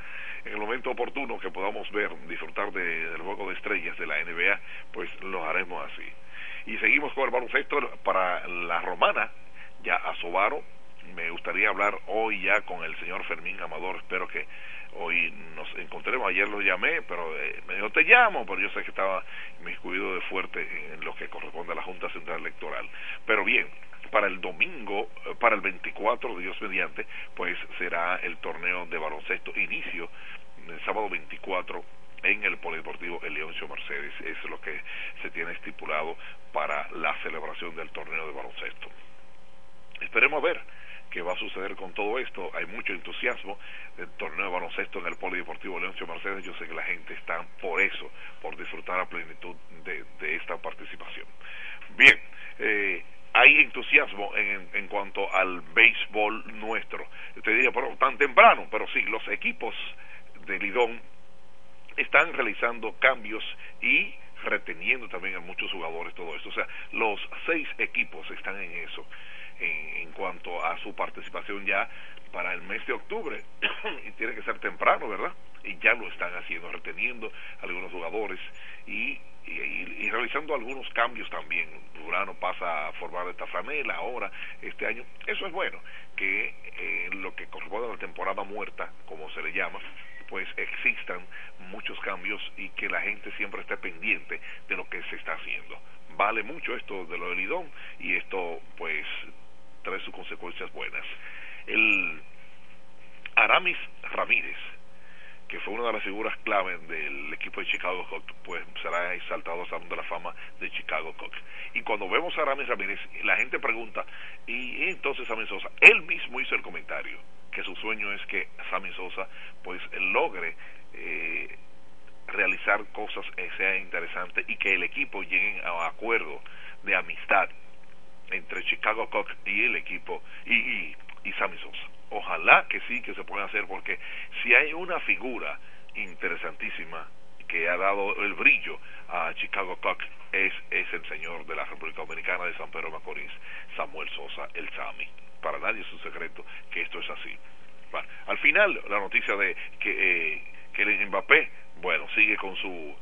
en el momento oportuno que podamos ver, disfrutar de, del juego de estrellas de la NBA, pues lo haremos así. Y seguimos con el baloncesto para la romana, ya a Sobaro. Me gustaría hablar hoy ya con el señor Fermín Amador, espero que hoy nos encontremos. Ayer lo llamé, pero eh, me dijo, te llamo, pero yo sé que estaba miscuido de fuerte en lo que corresponde a la Junta Central Electoral. Pero bien, para el domingo, eh, para el 24, Dios mediante, pues será el torneo de baloncesto inicio el sábado 24 en el Polideportivo El Leoncio Mercedes. es lo que se tiene estipulado para la celebración del torneo de baloncesto. Esperemos a ver qué va a suceder con todo esto. Hay mucho entusiasmo del torneo de baloncesto en el Polideportivo Leoncio Mercedes. Yo sé que la gente está por eso, por disfrutar a plenitud de, esta participación. Bien, eh, hay entusiasmo en, en, cuanto al béisbol nuestro. Usted diría, pero tan temprano, pero sí, los equipos de Lidón están realizando cambios y reteniendo también a muchos jugadores todo esto. O sea, los seis equipos están en eso en, en cuanto a su participación ya para el mes de octubre y tiene que ser temprano, ¿verdad? Y ya lo están haciendo, reteniendo algunos jugadores y y, realizando algunos cambios también. Durano pasa a formar esta franela ahora, este año. Eso es bueno, que eh, lo que corresponde a la temporada muerta, como se le llama, pues existan muchos cambios y que la gente siempre esté pendiente de lo que se está haciendo. Vale mucho esto de lo del Lidón y esto pues trae sus consecuencias buenas. El Aramis Ramírez que fue una de las figuras clave del equipo de Chicago Cubs, pues será exaltado al Salón de la Fama de Chicago Cubs. Y cuando vemos a Aramis Ramírez, la gente pregunta, ¿y entonces Sammy Sosa? Él mismo hizo el comentario, que su sueño es que Sammy Sosa pues logre eh, realizar cosas que sean interesantes y que el equipo llegue a acuerdo de amistad entre Chicago Cubs y el equipo y, y, y Sammy Sosa ojalá que sí que se pueda hacer porque si hay una figura interesantísima que ha dado el brillo a Chicago Cubs es, es el señor de la República Dominicana de San Pedro Macorís, Samuel Sosa, el Sami. Para nadie es un secreto que esto es así. Bueno, al final, la noticia de que, eh, que el Mbappé, bueno, sigue con su,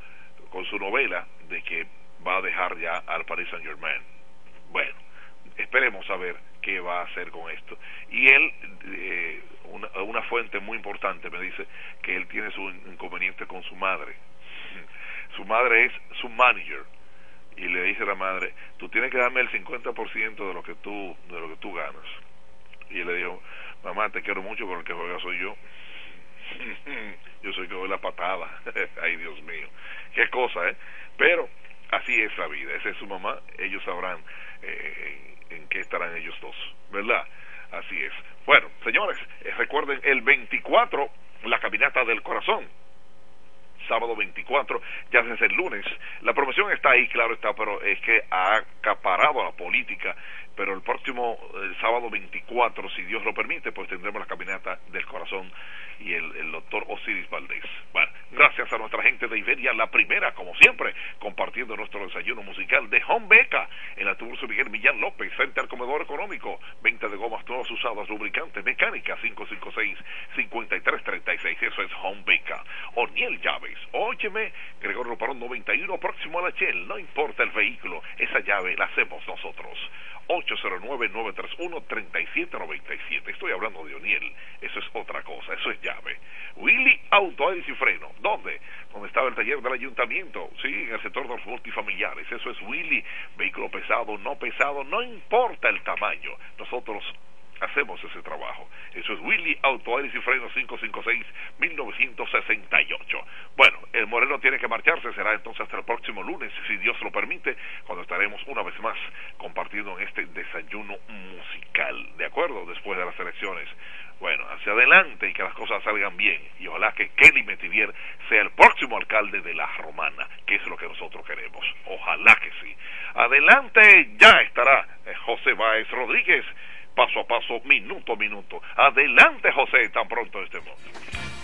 con su novela de que va a dejar ya al Paris Saint Germain. Bueno, esperemos a ver qué va a hacer con esto. Y él, eh, una, una fuente muy importante me dice que él tiene su inconveniente con su madre. Su madre es su manager y le dice a la madre, tú tienes que darme el 50% de lo que tú de lo que tú ganas. Y él le dijo, mamá, te quiero mucho, pero el que juega soy yo. yo soy que doy la patada. Ay, Dios mío. Qué cosa, ¿eh? Pero así es la vida. Esa es su mamá. Ellos sabrán eh, en qué estarán ellos dos, ¿verdad? Así es. Bueno, señores, eh, recuerden el 24, la caminata del corazón. Sábado 24, ya desde el lunes. La promoción está ahí, claro está, pero es que ha acaparado la política. Pero el próximo el sábado 24, si Dios lo permite, pues tendremos la caminata del corazón y el, el doctor Osiris Valdés. Bueno, Gracias a nuestra gente de Iberia, la primera, como siempre, compartiendo nuestro desayuno musical de Home Beca en la Turso Miguel Millán López, Center Comedor Económico, venta de gomas todas usadas, lubricantes, mecánica, 556-5336. Eso es Home Beca. Oniel Llaves, óyeme, Gregorio Parón 91, próximo a la Shell, no importa el vehículo, esa llave la hacemos nosotros. 809-931-3797. Estoy hablando de Oniel, eso es otra cosa, eso es llave. Willy Auto Aires y Freno, ¿dónde? Donde estaba el taller del ayuntamiento, sí, en el sector de los multifamiliares, eso es Willy, vehículo pesado, no pesado, no importa el tamaño, nosotros hacemos ese trabajo. Eso es Willy Auto Aires y Freno 556-1968. Bueno, el Moreno tiene que marcharse, será entonces hasta el próximo lunes, si Dios lo permite, cuando estaremos una vez más compartiendo en este desayuno musical, ¿de acuerdo? Después de las elecciones. Bueno, hacia adelante y que las cosas salgan bien. Y ojalá que Kelly Metivier sea el próximo alcalde de La Romana, que es lo que nosotros queremos. Ojalá que sí. Adelante ya estará eh, José Báez Rodríguez paso a paso, minuto a minuto. Adelante, José, tan pronto. Accede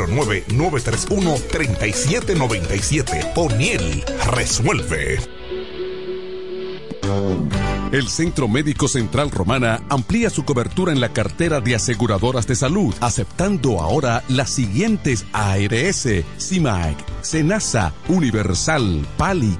809-931-3797. O'Neill resuelve. El Centro Médico Central Romana amplía su cobertura en la cartera de aseguradoras de salud, aceptando ahora las siguientes ARS, CIMAC, SENASA, Universal, PALIC,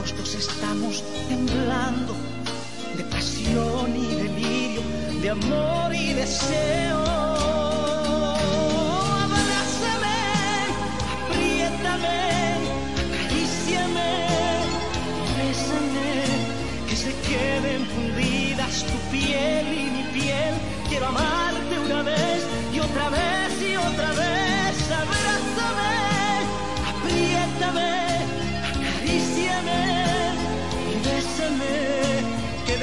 Los dos estamos temblando de pasión y delirio, de amor y deseo. Abrázame, apriétame, acaríciame, bésame, que se queden fundidas tu piel y mi piel. Quiero amarte una vez y otra vez y otra vez.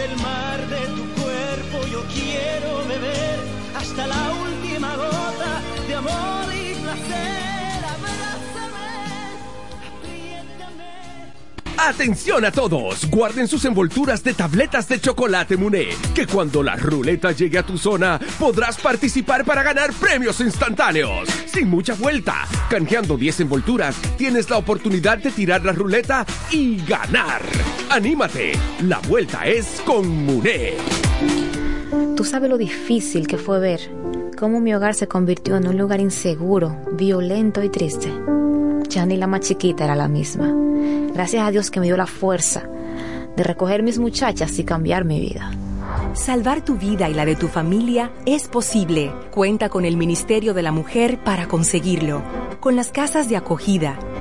Del mar de tu cuerpo yo quiero beber hasta la última gota de amor y placer. Atención a todos, guarden sus envolturas de tabletas de chocolate Muné, que cuando la ruleta llegue a tu zona podrás participar para ganar premios instantáneos. Sin mucha vuelta, canjeando 10 envolturas, tienes la oportunidad de tirar la ruleta y ganar. Anímate, la vuelta es con Muné. Tú sabes lo difícil que fue ver cómo mi hogar se convirtió en un lugar inseguro, violento y triste. Ya ni la más chiquita era la misma. Gracias a Dios que me dio la fuerza de recoger mis muchachas y cambiar mi vida. Salvar tu vida y la de tu familia es posible. Cuenta con el Ministerio de la Mujer para conseguirlo. Con las casas de acogida,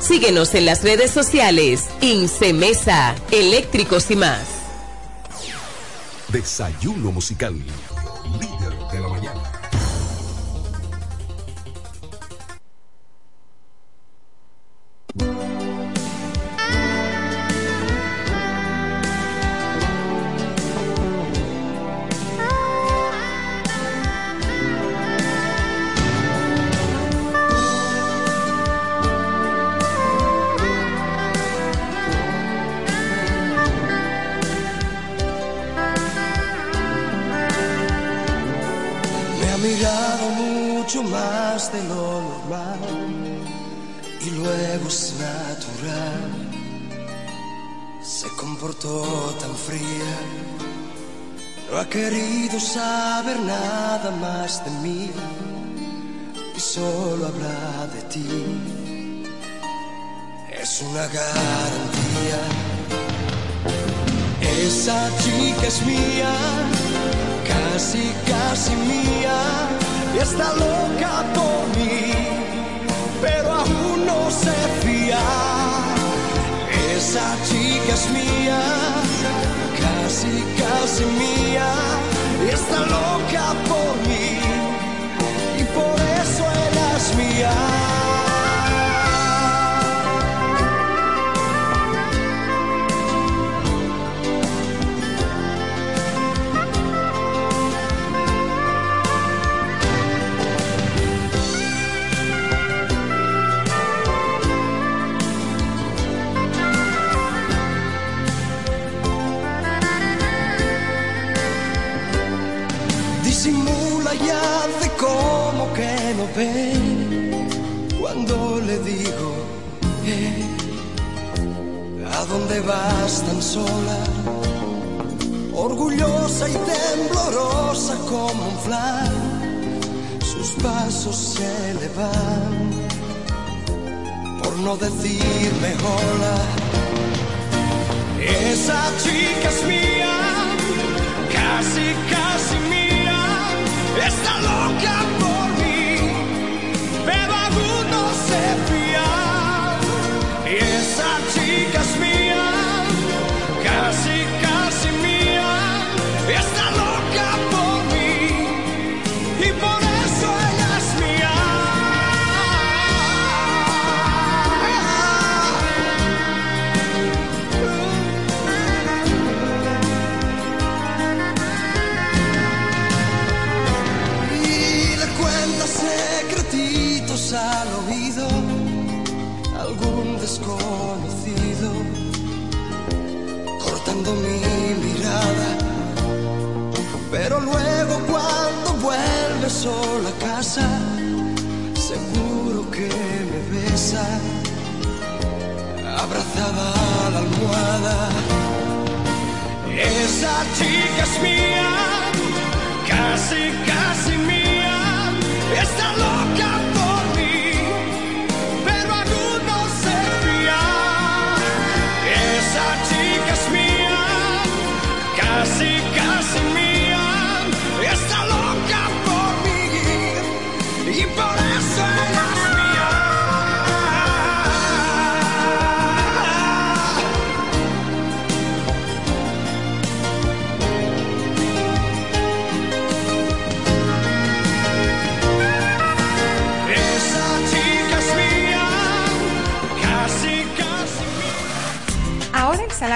Síguenos en las redes sociales. Incemesa, eléctricos y más. Desayuno musical. No ha querido saber nada más de mí y solo habla de ti. Es una garantía. Esa chica es mía, casi, casi mía, y está loca por mí, pero aún no se fía. Esa chica es mía, casi, casi mía, está loca por mí, y por eso ella es mía. Ve cuando le digo eh, a dónde vas tan sola orgullosa y temblorosa como un flan sus pasos se le van. Por no decirme hola esa chica es mía casi casi mía está loca por vuelve solo a casa seguro que me besa. Abrazada a la almohada. Esa chica es mía casi, casi mía, está loca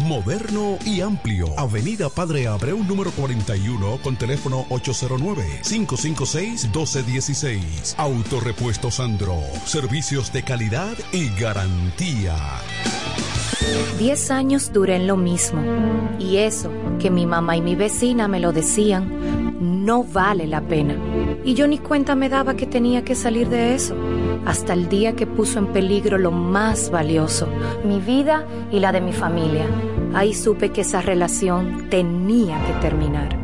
Moderno y amplio. Avenida Padre Abreu número 41 con teléfono 809-556-1216. Autorepuesto Sandro. Servicios de calidad y garantía. Diez años duré en lo mismo. Y eso, que mi mamá y mi vecina me lo decían, no vale la pena. Y yo ni cuenta me daba que tenía que salir de eso. Hasta el día que puso en peligro lo más valioso, mi vida y la de mi familia. Ahí supe que esa relación tenía que terminar.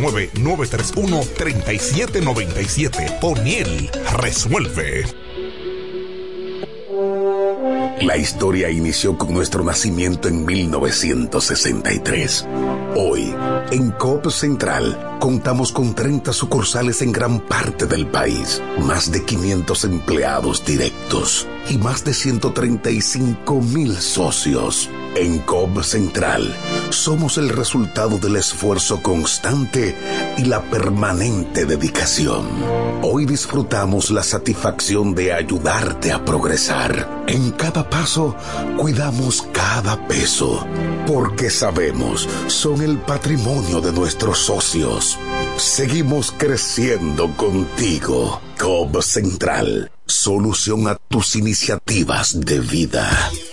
809-931-3797. O'Neill resuelve. La historia inició con nuestro nacimiento en 1963. Hoy, en COP Central, contamos con 30 sucursales en gran parte del país, más de 500 empleados directos y más de 135 mil socios. En COP Central, somos el resultado del esfuerzo constante y la permanente dedicación. Hoy disfrutamos la satisfacción de ayudarte a progresar. En cada paso, cuidamos cada peso, porque sabemos, son el patrimonio de nuestros socios. Seguimos creciendo contigo. COP Central, solución a tus iniciativas de vida.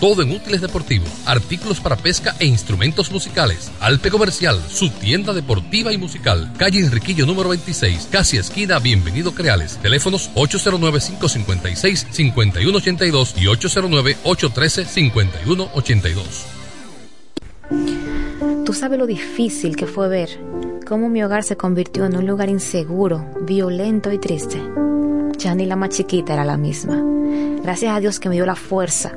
todo en útiles deportivos, artículos para pesca e instrumentos musicales. Alpe Comercial, su tienda deportiva y musical, calle Enriquillo número 26, casi esquina Bienvenido Creales, teléfonos 809-556-5182 y 809-813-5182. Tú sabes lo difícil que fue ver cómo mi hogar se convirtió en un lugar inseguro, violento y triste. Ya ni la más chiquita era la misma. Gracias a Dios que me dio la fuerza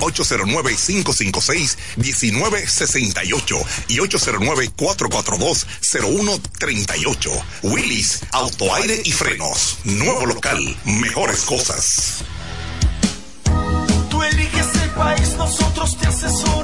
809-556-1968 y 809-442-0138. Willis, autoaire y frenos. Nuevo local, mejores cosas. Tú eliges el país, nosotros te asesoramos.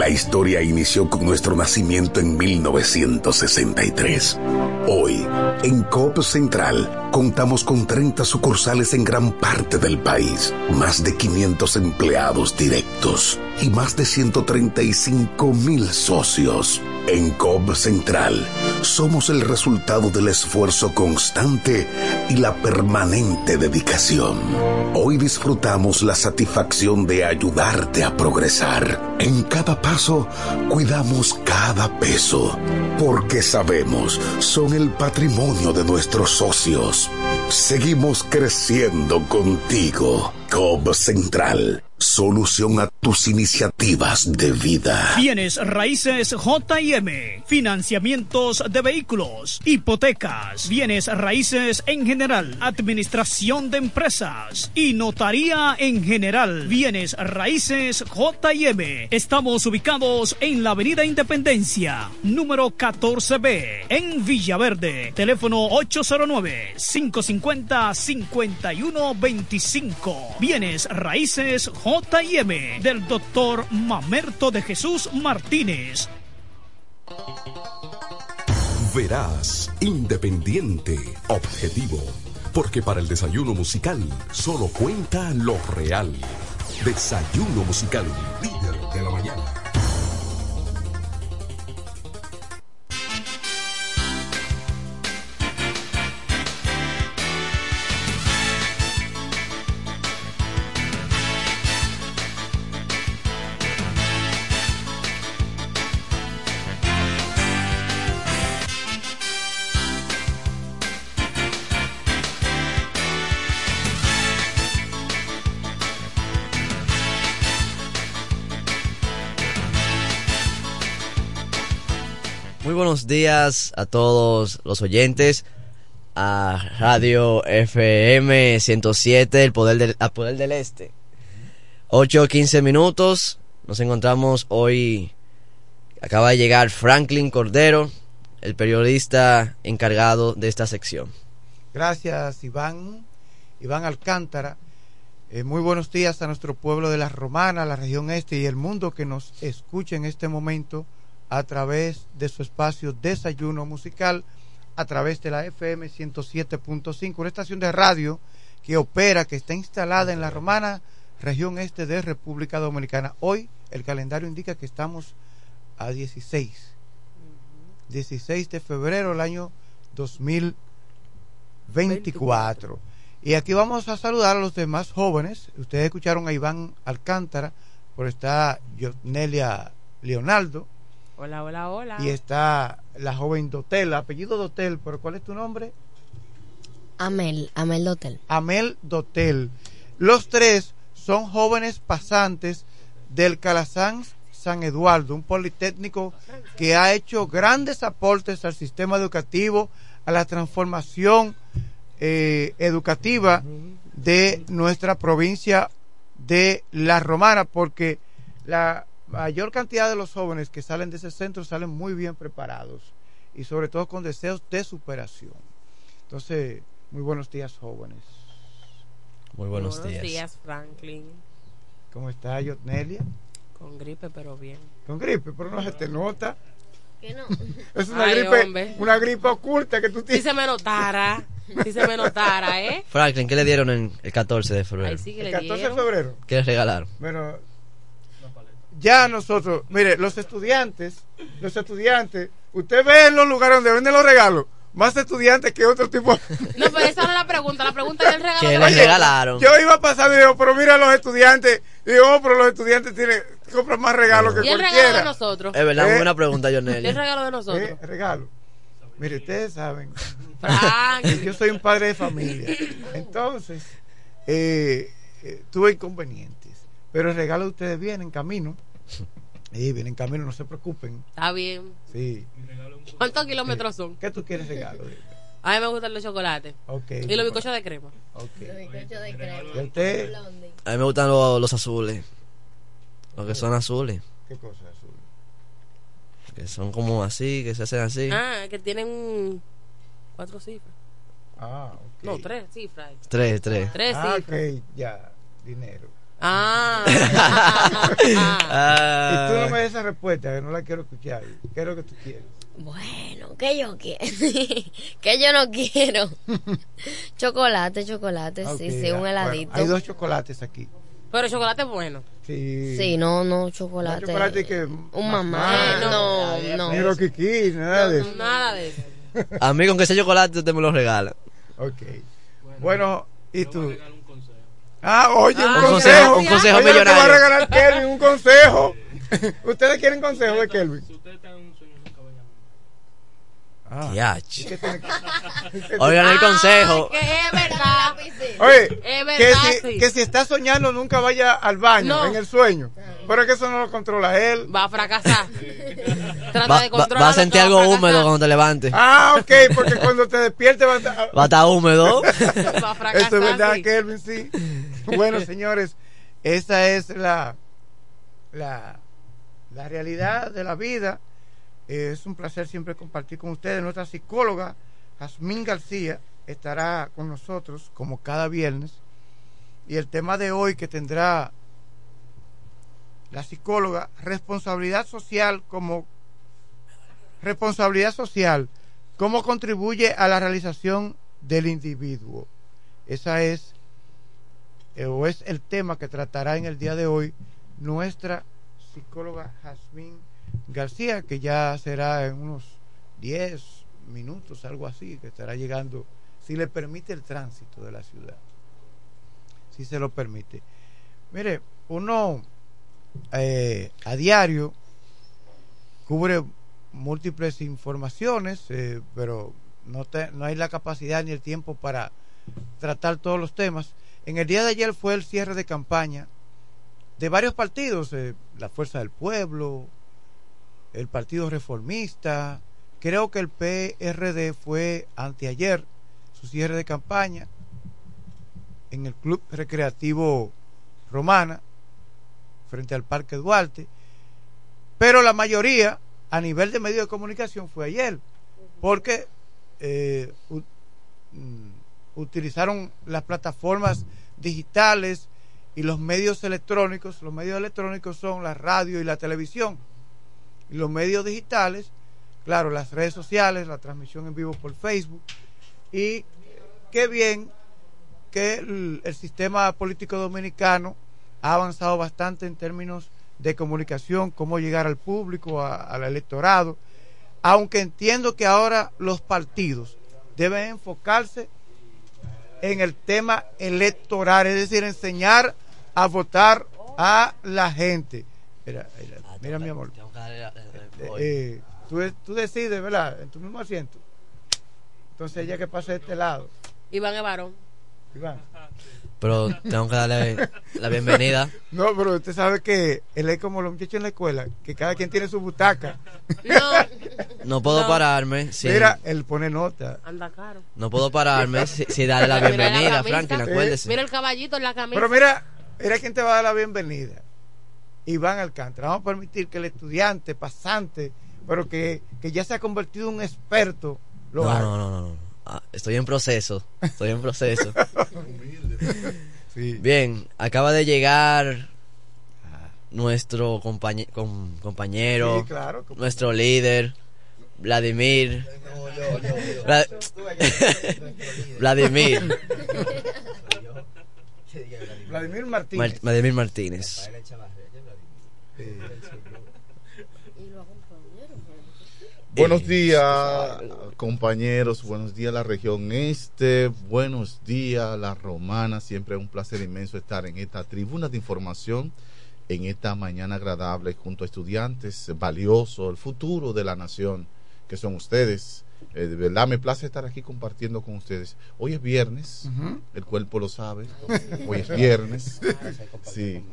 La historia inició con nuestro nacimiento en 1963. Hoy, en COP Central, contamos con 30 sucursales en gran parte del país, más de 500 empleados directos y más de 135 mil socios. En COP Central, somos el resultado del esfuerzo constante y la permanente dedicación. Hoy disfrutamos la satisfacción de ayudarte a progresar. En cada paso, cuidamos cada peso, porque sabemos, son el patrimonio de nuestros socios. Seguimos creciendo contigo. COP Central, solución a tus iniciativas de vida. Bienes raíces JM, financiamientos de vehículos, hipotecas, bienes raíces en general, administración de empresas y notaría en general. Bienes raíces JM. Estamos ubicados en la Avenida Independencia, número 14B, en Villaverde. Teléfono 809 550 5125. Bienes raíces JM del doctor Mamerto de Jesús Martínez. Verás, independiente, objetivo. Porque para el desayuno musical solo cuenta lo real. Desayuno musical, líder de la mañana. Días a todos los oyentes a Radio FM 107, el poder del, a poder del este. 8 o 15 minutos. Nos encontramos hoy. Acaba de llegar Franklin Cordero, el periodista encargado de esta sección. Gracias, Iván. Iván Alcántara. Eh, muy buenos días a nuestro pueblo de la Romana, la región este y el mundo que nos escucha en este momento a través de su espacio Desayuno Musical, a través de la FM 107.5, una estación de radio que opera, que está instalada en la Romana, región este de República Dominicana. Hoy el calendario indica que estamos a 16, 16 de febrero del año 2024. Y aquí vamos a saludar a los demás jóvenes. Ustedes escucharon a Iván Alcántara, por está Nelia Leonardo, Hola, hola, hola. y está la joven Dotel, apellido Dotel, pero ¿cuál es tu nombre? Amel, Amel Dotel. Amel Dotel. Los tres son jóvenes pasantes del Calazán San Eduardo, un politécnico que ha hecho grandes aportes al sistema educativo, a la transformación eh, educativa de nuestra provincia de La Romana, porque la mayor cantidad de los jóvenes que salen de ese centro salen muy bien preparados y sobre todo con deseos de superación. Entonces, muy buenos días jóvenes. Muy buenos, Buenos días. días, Franklin. ¿Cómo está Yotnelia? Con gripe, pero bien. Con gripe, pero no se te nota. Que no. Es una Ay, gripe, hombre. una gripe oculta que tú Si tienes. se me notara, si se me notara, ¿eh? Franklin, ¿qué le dieron en el 14 de febrero? Ay, sí que El le 14 de febrero. ¿Qué le regalaron? Bueno, ya nosotros, mire, los estudiantes, los estudiantes, usted ve en los lugares donde venden los regalos, más estudiantes que otro tipo. No, pero esa no es la pregunta. La pregunta es el regalo. ¿Qué de le Oye, regalaron? Yo iba pasando y digo, pero mira los estudiantes, y digo, oh, pero los estudiantes tienen, compran más regalos que Y el regalo cualquiera. de nosotros. Es verdad, Eh, buena pregunta, Y el regalo de nosotros. Eh, regalo. Mire, ustedes saben Frank. que yo soy un padre de familia. Entonces, eh, eh, tuve inconvenientes. Pero el regalo de ustedes viene en camino. Sí, viene en camino, no se preocupen. Está bien. Sí. ¿Cuántos kilómetros son? ¿Qué tú quieres regalo? A mí me gustan los chocolates. Ok. Y los bizcochos de crema. Ok. ¿Y a usted? A mí me gustan los, los azules. Los que son azules. ¿Qué cosa azul? Que son como así, que se hacen así. Ah, que tienen cuatro cifras. Ah, ok. No, tres cifras. Tres, tres. Tres ah, cifras. ok, ya. Dinero. Ah. Y tú no me des esa respuesta, que no la quiero escuchar. ¿Qué es lo que tú quieres? Bueno, que yo quiero. que yo no quiero. chocolate, chocolate, Ok, sí, sí, un Bueno, heladito. hay dos chocolates aquí. Pero chocolate es bueno. Sí. Sí, no, no, chocolate. No chocolate que Un mamá. mamá. No, no. Ni los kikis, nada de eso. Nada de eso. A mí con que ese chocolate usted me lo regala. Ok. Bueno, ¿y tú? Ah, oye, un Un consejo. un consejo Oye, lo que va a millonario. regalar Kelvin, un consejo. ¿Ustedes quieren consejo de Kelvin? Ah. Yach. ¿Y qué tiene que- Oigan el consejo. Que es verdad. Oye, Es que verdad, si, sí. que si está soñando nunca vaya al baño No. en el sueño. Pero es que eso no lo controla él. Va a fracasar. Trata Va, de controlarlo, va a sentir que algo húmedo cuando te levantes. Ah, ok, porque cuando te despiertes va a estar... Va a estar húmedo. Va a fracasar, Eso es verdad, sí. Kelvin, sí. Bueno, señores, esa es la, la, la realidad de la vida. Es un placer siempre compartir con ustedes. Nuestra psicóloga, Jazmín García, estará con nosotros como cada viernes. Y el tema de hoy que tendrá la psicóloga, responsabilidad social como responsabilidad social, cómo contribuye a la realización del individuo. esa es eh, o es el tema que tratará en el día de hoy nuestra psicóloga Jazmín García, que ya será en unos 10 minutos, algo así, que estará llegando, si le permite el tránsito de la ciudad, si se lo permite. Mire, uno eh, a diario cubre múltiples informaciones, eh, pero no, te- no hay la capacidad ni el tiempo para tratar todos los temas. En el día de ayer fue el cierre de campaña de varios partidos, eh, la Fuerza del Pueblo, el Partido Reformista, creo que el PRD fue anteayer su cierre de campaña en el Club Recreativo Romana, frente al Parque Duarte, pero la mayoría a nivel de medios de comunicación fue ayer, porque eh, mm, utilizaron las plataformas digitales y los medios electrónicos. Los medios electrónicos son la radio y la televisión. Y los medios digitales, claro, las redes sociales, la transmisión en vivo por Facebook. Y qué bien que el, sistema político dominicano ha avanzado bastante en términos de comunicación, cómo llegar al público, al electorado, aunque entiendo que ahora los partidos deben enfocarse en el tema electoral, es decir, enseñar a votar a la gente. Mira, mira, mira, mi amor. Eh, eh, tú, tú decides, ¿verdad? En tu mismo asiento. Entonces ella que pase de este lado. Iván es varón. Iván. Pero tengo que darle la bienvenida. No, pero usted sabe que él es como los muchachos en la escuela, que cada quien tiene su butaca. No puedo No. pararme. Sí. Mira, él pone nota. Anda caro. No puedo pararme si, si darle la la bienvenida, camisa. Franklin, acuérdese. Mira el caballito en la camisa. Pero mira, mira quién te va a dar la bienvenida. Iván Alcántara. Vamos a permitir que el estudiante, pasante, pero que, que ya se ha convertido en un experto, lo No, haga. no, no, no. no. Ah, estoy en proceso. Estoy en proceso. Bien, acaba de llegar nuestro compañe- com- compañero, Sí, claro. nuestro líder, Vladimir. Vla- Vladimir. Vladimir Martínez. Mar- Vladimir Martínez. Buenos días, compañeros. Buenos días, la región este. Buenos días, la romana. Siempre es un placer inmenso estar en esta tribuna de información, en esta mañana agradable junto a estudiantes valiosos, el futuro de la nación, que son ustedes. Eh, de verdad, me place estar aquí compartiendo con ustedes. Hoy es viernes, el cuerpo lo sabe. Hoy es viernes. Sí.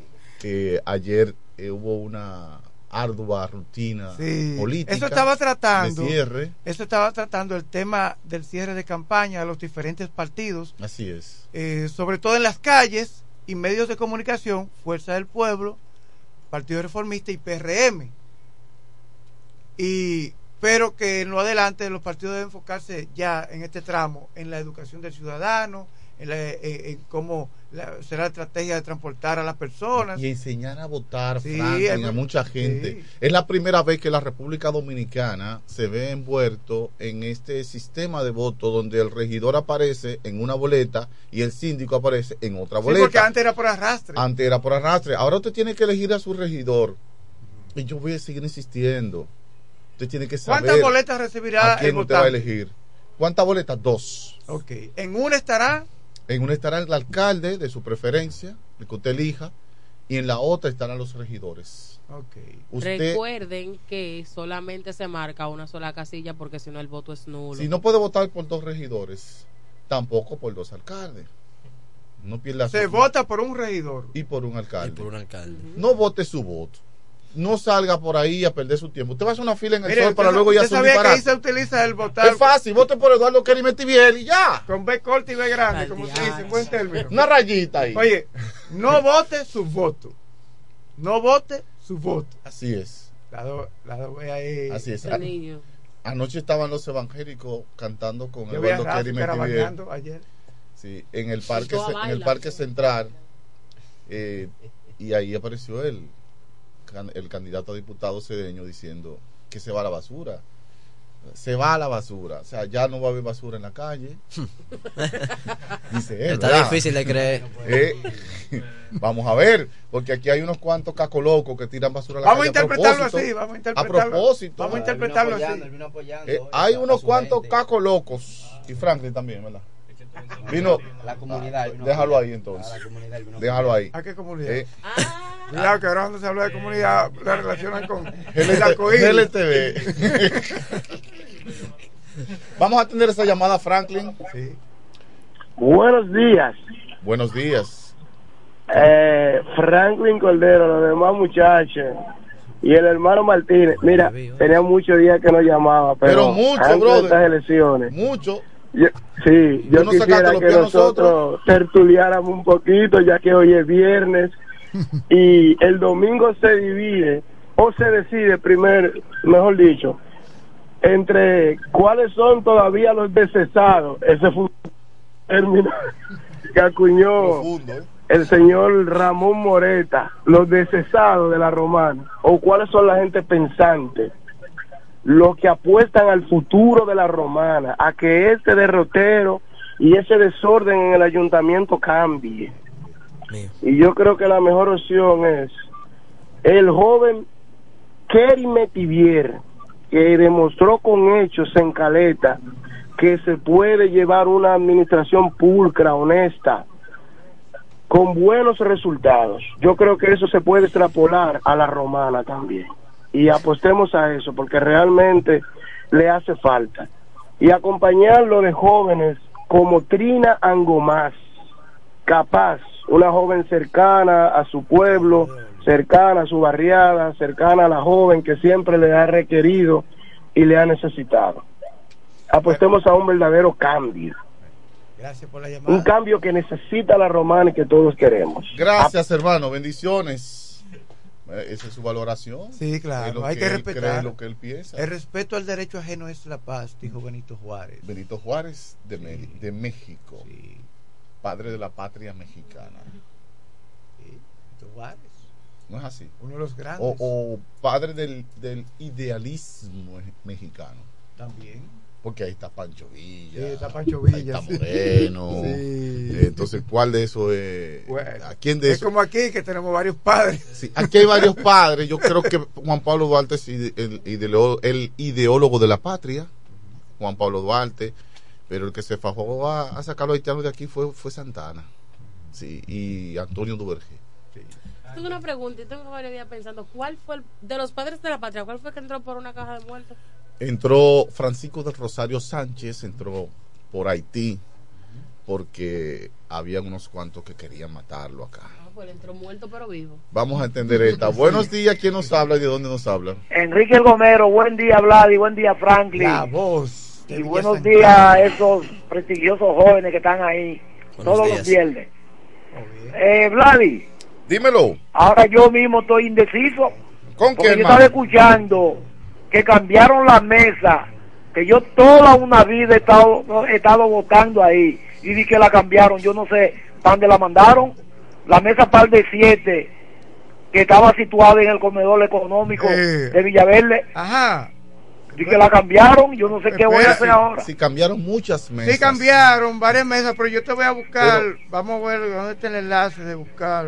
Eh, ayer eh, hubo una ardua rutina Sí. política. Eso estaba tratando. de cierre. Eso estaba tratando el tema del cierre de campaña de los diferentes partidos, Así es. eh, sobre todo en las calles y medios de comunicación, Fuerza del Pueblo, Partido Reformista y PRM. Y pero que en lo adelante los partidos deben enfocarse ya en este tramo en la educación del ciudadano, en, la- en- en cómo la- será la estrategia de transportar a las personas. Y enseñar a votar, Sí, Franklin, a mucha gente. sí. Es la primera vez que la República Dominicana se ve envuelto en este sistema de voto donde el regidor aparece en una boleta y el síndico aparece en otra Sí, boleta. porque antes era por arrastre. Antes era por arrastre. Ahora usted tiene que elegir a su regidor. Y yo voy a seguir insistiendo. Usted tiene que saber ¿Cuántas boletas recibirá a quién el usted va a elegir. ¿Cuántas boletas? Dos. Ok. En una estará En una estará el alcalde de su preferencia, el que usted elija, y en la otra estarán los regidores. Usted, Recuerden que solamente se marca una sola casilla porque si no el voto es nulo. si no puede votar por dos regidores, tampoco por dos alcaldes. No pierda se su- vota por un regidor. y por un alcalde. por un alcalde. No vote su voto. No salga por ahí a perder su tiempo. Usted va a hacer una fila en el Mire, sol para luego ir a usted su sabía que ahí se utiliza el votar Es fácil, vote por Eduardo Kerry Metiviel y ya. con B corta y B grande, como se dice, en buen término. Una rayita ahí. Oye, no vote su voto. No vote su voto. Así es. La do- la do- ahí. Así es. Anoche estaban los evangélicos cantando con Yo Eduardo Metiviel. caravaneando ayer. Sí, en el parque, en el parque central. eh, y ahí apareció can- el candidato a diputado cedeño diciendo que se va a la basura. se va a la basura. O sea, ya no va a haber basura en la calle. Dice él, Está ¿verdad? difícil de creer. Eh, vamos a ver, porque aquí hay unos cuantos cacos locos que tiran basura a la Vamos a interpretarlo así, vamos a interpretarlo. A propósito. Vamos a interpretarlo así. Eh, hay unos cuantos cacos locos. Y Franklin también, ¿verdad? Vino. La comunidad. Déjalo ahí entonces. a la comunidad, vino a- Déjalo ahí. ¿A qué comunidad? Eh, Cuidado que ahora cuando se habla de comunidad la relacionan con el. GLTV. Vamos a atender esa llamada, Franklin. Buenos días, Buenos días. eh, Franklin Cordero, los demás muchachos y el hermano Martínez. Mira, tenía muchos días que no llamaba, pero, Pero mucho, antes brother. de estas elecciones. Mucho. Yo- sí, yo no quisiera que nosotros. tertuliáramos un poquito, ya que hoy es viernes y el domingo se divide o se decide, primer, mejor dicho, entre cuáles son todavía los decesados. Ese fue un término que acuñó el señor Ramón Moreta, los decesados de la romana, o cuáles son la gente pensante, los que apuestan al futuro de la romana, a que este derrotero y ese desorden en el ayuntamiento cambie. Y yo creo que la mejor opción es el joven Kerry Metivier, que demostró con hechos en Caleta que se puede llevar una administración pulcra, honesta, con buenos resultados. Yo creo que eso se puede extrapolar a la romana también. Y apostemos a eso, porque realmente le hace falta. Y acompañarlo de jóvenes como Trina Angomás, capaz, una joven cercana a su pueblo, cercana a su barriada, cercana a la joven que siempre le ha requerido y le ha necesitado. Apostemos a un verdadero cambio. Gracias por la Un llamada. cambio que necesita la romana y que todos queremos. Gracias, hermano. Bendiciones. Eh, Esa es su valoración. Sí, claro, hay que, él respetar. cree, lo que él piensa. El respeto al derecho ajeno es la paz, dijo Benito Juárez. Benito Juárez de, Me- de México. Padre de la patria mexicana. Benito Juárez. ¿No es así? Uno de los grandes. O, o padre del, del idealismo mexicano. También. Porque ahí está Pancho Villa. Sí, está Pancho ahí Villa, está sí. Moreno. Sí. Eh, Entonces, ¿cuál de eso es? Bueno, ¿A quién de es eso? como aquí que tenemos varios padres. Sí, aquí hay varios padres. Yo creo que Juan Pablo Duarte es el, ideólogo, el ideólogo de la patria. Juan Pablo Duarte. Pero el que se fajó a, a sacar a los haitianos de aquí fue, fue Santana. Sí, y Antonio Duvergé. Tengo una pregunta y tengo varios días pensando, ¿cuál fue el, de los padres de la patria, cuál fue el que entró por una caja de muertos? Entró Francisco del Rosario Sánchez, entró por Haití, porque había unos cuantos que querían matarlo acá. Ah, pues entró muerto pero vivo. Vamos a entender esta. Buenos días, ¿quién nos habla y de dónde nos habla? Enrique El Gomero, buen día Vladi, buen día Franklin. La voz. Y buenos días a esos prestigiosos jóvenes que están ahí todos los días. viernes. Eh, Vladi, Dímelo. ahora yo mismo estoy indeciso. ¿Con porque qué, yo estaba escuchando que cambiaron la mesa, que yo toda una vida he estado, he estado votando ahí y vi que la cambiaron. Yo no sé para dónde la mandaron. La mesa par de siete que estaba situada en el comedor económico Eh. de Villaverde. Ajá. Y que la cambiaron, yo no sé qué voy a hacer ahora. sí, cambiaron muchas mesas. Sí cambiaron varias mesas, pero yo te voy a buscar, vamos a ver dónde está el enlace de buscar.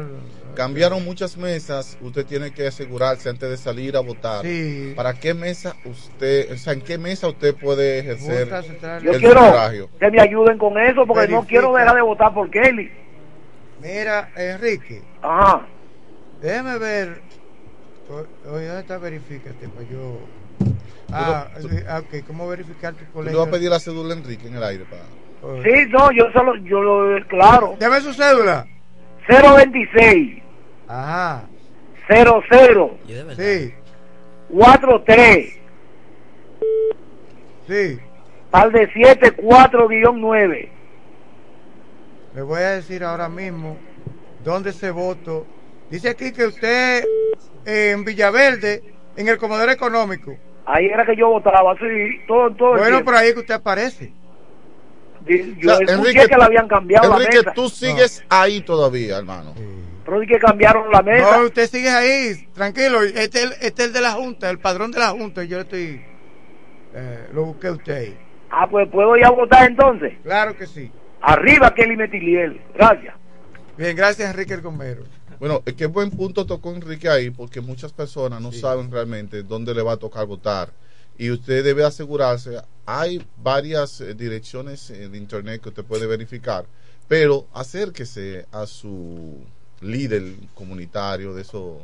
Cambiaron muchas mesas. Usted tiene que asegurarse antes de salir a votar. Sí. ¿Para qué mesa usted, o sea, en qué mesa usted puede ejercer Central. Yo el quiero sufragio? que me ayuden con eso porque no quiero dejar de votar por Kelly. Mira, Enrique. Ajá. Déjeme ver. Oye, ¿dónde está? Verifícate para yo. Ah, tú- sí, ah, ok, ¿cómo verificar tu colegio? vas a pedir la cédula Enrique en el aire para. Sí, no, yo solo, yo lo, claro. Dame su cédula. 026 Ajá. 00 Sí, 43 sí. par de 7 4 guion 9. Le voy a decir ahora mismo dónde se votó. Dice aquí que usted eh, en Villaverde, en el Comodoro Económico. Ahí era que yo votaba, sí, todo, todo Bueno, tiempo. por ahí que usted aparece. Yo O sea, escuché que la habían cambiado Enrique, la mesa. tú sigues ahí todavía, hermano. Que cambiaron la mesa. No, usted sigue ahí, tranquilo. Este es el, este es el de la Junta, el padrón de la Junta. Yo estoy. Eh, lo busqué usted ahí. Ah, pues puedo ir a votar entonces. Claro que sí. Arriba Kelly Metiliel. Gracias. Bien, gracias Enrique el Gomero. Bueno, qué buen punto tocó Enrique ahí, porque muchas personas no saben realmente dónde le va a tocar votar. Y usted debe asegurarse, hay varias eh, direcciones en internet que usted puede verificar, pero acérquese a su líder comunitario, de eso,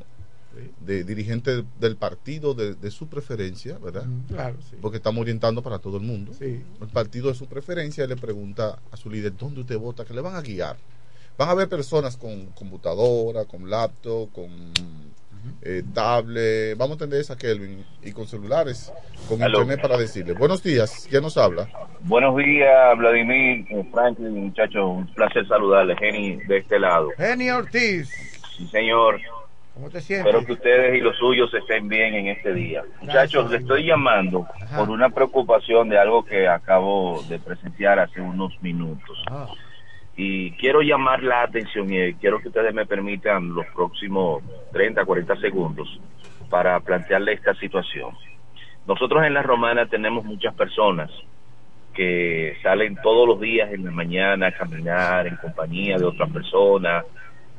de dirigente del partido de, de su preferencia, ¿verdad? Claro, sí. Porque estamos orientando para todo el mundo. Sí. El partido de su preferencia le pregunta a su líder dónde usted vota, que le van a guiar. Van a haber personas con computadora, con laptop, con eh, tablet, vamos a entender esa Kelvin, y con celulares, con Aló. internet para decirle. Buenos días, ¿quién nos habla? Buenos días, Vladimir, eh, Franklin, muchachos, un placer saludarles, Jenny, de este lado. Geni Ortiz, Sí, señor. ¿cómo te sientes? Espero que ustedes y los suyos estén bien en este día. Muchachos, les estoy llamando por una preocupación de algo que acabo de presenciar hace unos minutos. Ah. Y quiero llamar la atención y quiero que ustedes me permitan los próximos 30, 40 segundos para plantearle esta situación. Nosotros en la Romana tenemos muchas personas que salen todos los días en la mañana a caminar en compañía de otras personas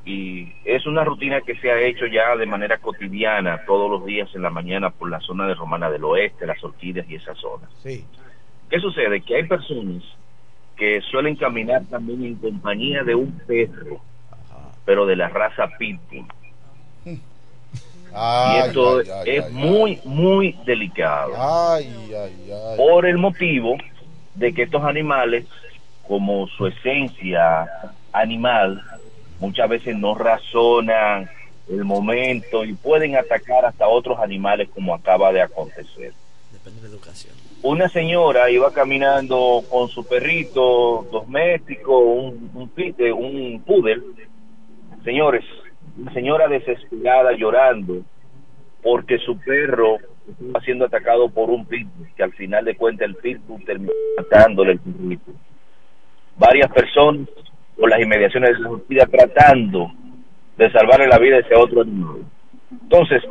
y es una rutina que se ha hecho ya de manera cotidiana todos los días en la mañana por la zona de Romana del Oeste, las Orquídeas y esa zona. Sí. ¿Qué sucede? Que hay personas que suelen caminar también en compañía de un perro, pero de la raza Pitbull. Ay, y esto ay, ay, es ay, muy, muy delicado. Ay, ay, ay. Por el motivo de que estos animales, como su esencia animal, muchas veces no razonan el momento y pueden atacar hasta otros animales como acaba de acontecer. Depende de la educación. Una señora iba caminando con su perrito doméstico, un, un, pite- un poodle. Señores, una señora desesperada llorando porque su perro estaba siendo atacado por un pitbull, que al final de cuentas el pitbull terminó matándole el perrito. Varias personas por las inmediaciones de la justicia tratando de salvarle la vida a ese otro animal. Entonces,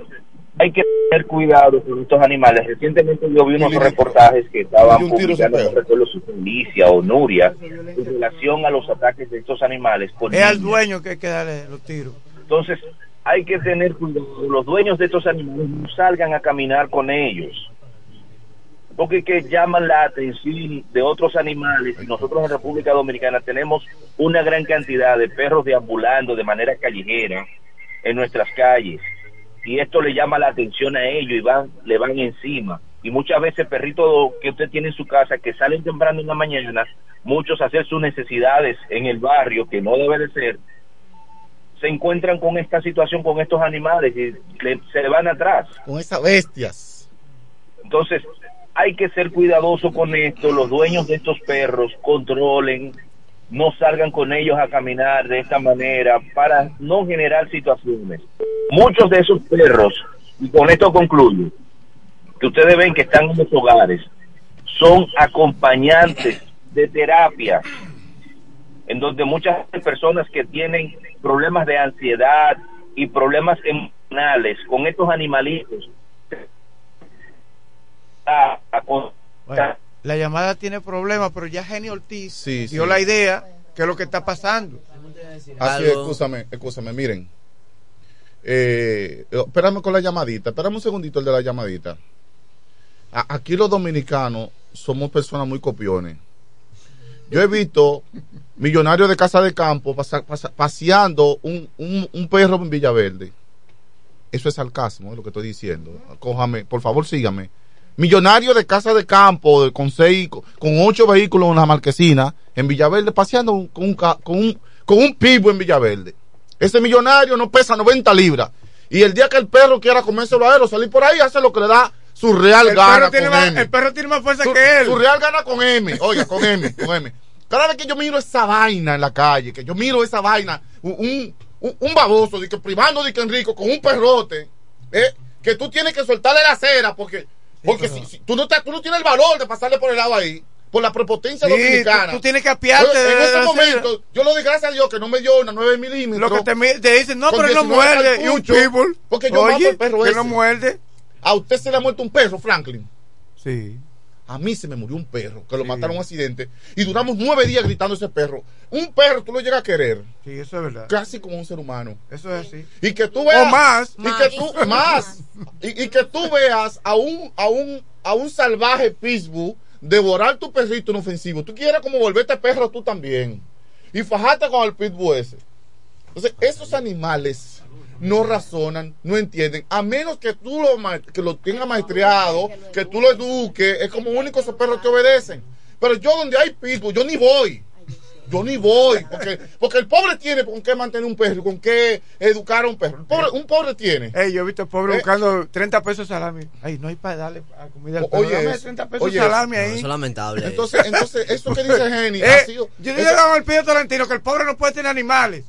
hay que tener cuidado con estos animales. Recientemente yo vi unos reportajes que estaban publicando, fue Alicia o Nuria, en relación a los ataques de estos animales. con Es al dueño que hay que darle los tiros. Entonces, hay que tener cuidado. Los dueños de estos animales no salgan a caminar con ellos. Porque que llaman la atención de otros animales. Y nosotros en República Dominicana tenemos una gran cantidad de perros deambulando de manera callejera en nuestras calles. Y esto le llama la atención a ellos y van, le van encima. Y muchas veces perritos que usted tiene en su casa que salen temprano en la mañana, muchos a hacer sus necesidades en el barrio, que no debe de ser, se encuentran con esta situación, con estos animales y le- se le van atrás. Con esas bestias. Entonces, hay que ser cuidadoso con esto. Los dueños de estos perros controlen, no salgan con ellos a caminar de esta manera para no generar situaciones. Muchos de esos perros, y con esto concluyo, que ustedes ven que están en los hogares, son acompañantes de terapia, en donde muchas personas que tienen problemas de ansiedad y problemas emocionales con estos animalitos, la llamada tiene problemas, pero ya Geni Ortiz Sí, dio sí. la idea que es lo que está pasando. Así es, escúchame, escúchame, miren. Eh, espérame con la llamadita, espérame un segundito el de la llamadita. A- aquí los dominicanos somos personas muy copiones. Yo he visto millonarios de casa de campo pasa- pasa- paseando un, un, un perro en Villaverde. Eso es sarcasmo, es lo que estoy diciendo. Cójame, por favor, sígame. Millonario de casa de campo de- con seis, con ocho vehículos en una marquesina en Villaverde paseando con un, con un, con un pibo en Villaverde. Ese millonario no pesa 90 libras. Y el día que el perro quiera comérselo a él o salir por ahí, hace lo que le da su real El gana perro, tiene con más, M. el perro tiene más fuerza Su, que él. su real gana con M. Oiga, con M, con M. Cada vez que yo miro esa vaina en la calle, que yo miro esa vaina, un, un, un- un baboso, de que privando de que Enrico, con un perrote, eh, que tú tienes que soltarle la cera, porque, porque si, si- tú, no te- tú no tienes el valor de pasarle por el lado ahí, por la prepotencia Sí, dominicana. tú- tú tienes que apiarte Yo, En ese momento, yo lo di gracias a Dios que no me dio una 9 milímetros. Lo que te, te dicen, no, pero él no 19 muerde. Y un pitbull. Porque yo Oye, mato el perro que ese. no muerde. A usted se le ha muerto un perro, Franklin. Sí. A mí se me murió un perro que lo mataron en un accidente y duramos nueve días gritando ese perro. Un perro tú lo llegas a querer. Sí, eso es verdad. Casi como un ser humano. Eso es así. Y que tú veas. O más. Y que tú, más. Y, y que tú veas a un, a un, a un salvaje pitbull devorar tu perrito inofensivo. Tú quieres como volverte perro tú también. Y fajarte con el pitbull ese. Entonces, esos animales no razonan, no entienden, a menos que tú lo, que lo tengas maestreado, que tú lo eduques, es como único esos perros que obedecen. Pero yo donde hay pitbull, yo ni voy. Yo ni voy, porque, porque el pobre tiene con qué mantener un perro, con qué educar a un perro. El pobre- un pobre tiene. Ey, yo he visto pobre Eh. buscando 30 pesos de salami. Ay, no hay para darle a comida al perro. oye Dame eso, 30 pesos oye de salami No, ahí. eso es lamentable. Entonces, entonces, eso que dice Jenny Eh, ha sido. yo con el pido Tolentino que el pobre no puede tener animales.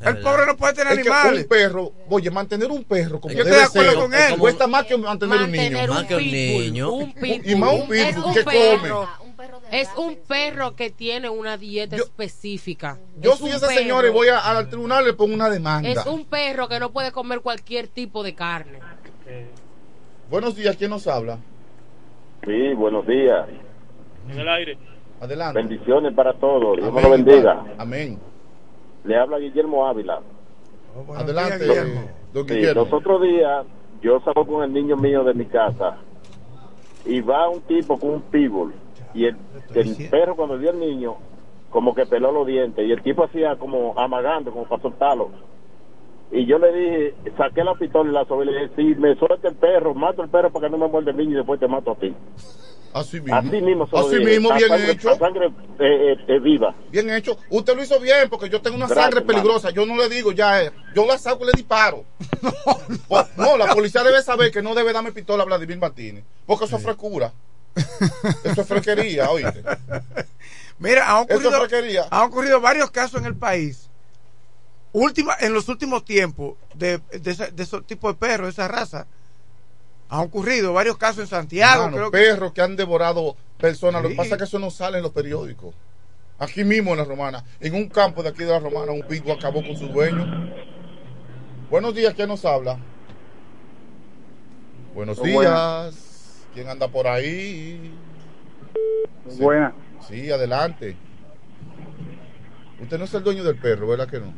El pobre no puede tener es que animales. un perro, oye, mantener un perro como Yo estoy de acuerdo ser, con él. cuesta más que mantener, un niño. Mantener Más que un niño. Un pitbull. Y más un pitbull que perro. come. Es un perro que tiene una dieta específica. Yo Es soy ese perro- señor y voy a- al tribunal y le pongo una demanda. Es un perro que no puede comer cualquier tipo de carne. Buenos días, ¿quién nos habla? Sí, buenos días. En el aire. Adelante. Bendiciones para todos. Dios Amén, lo bendiga. Padre. Amén. Le habla Guillermo Ávila. Adelante, días, Guillermo. don Sí, Guillermo. los otros días yo salgo con el niño mío de mi casa y va un tipo con un pitbull y el, el perro cuando vio al niño como que peló los dientes y el tipo hacía como amagando, como para soltarlo. Y yo le dije, saqué la pistola y la sobre y le dije, si me suelta el perro, mato el perro para que no me muerde el niño y después te mato a ti. Así mismo. Así mismo, Así bien sangre- hecho. sangre eh, eh, viva. Bien hecho. Usted lo hizo bien porque yo tengo una Gracias, sangre peligrosa. Yo no le digo ya, eh, yo la saco y le disparo. O- no, la policía debe saber que no debe darme pistola a Vladimir Martínez. Porque eso es frescura. Eso es fresquería, oíste. Mira, es ocurrido, han ocurrido varios casos en el país. Última, en los últimos tiempos de, de, ese, de esos tipos de perros, esa raza. Han ocurrido varios casos en Santiago. Hermano, creo que- perros que han devorado personas. Lo que pasa es que eso no sale en los periódicos. Aquí mismo en la Romana, en un campo de aquí de la Romana, un pico acabó con su dueño. Buenos días, ¿quién nos habla? Buenos días. ¿Quién anda por ahí? Sí. Buena. Sí, adelante. Usted no es el dueño del perro, ¿verdad que no?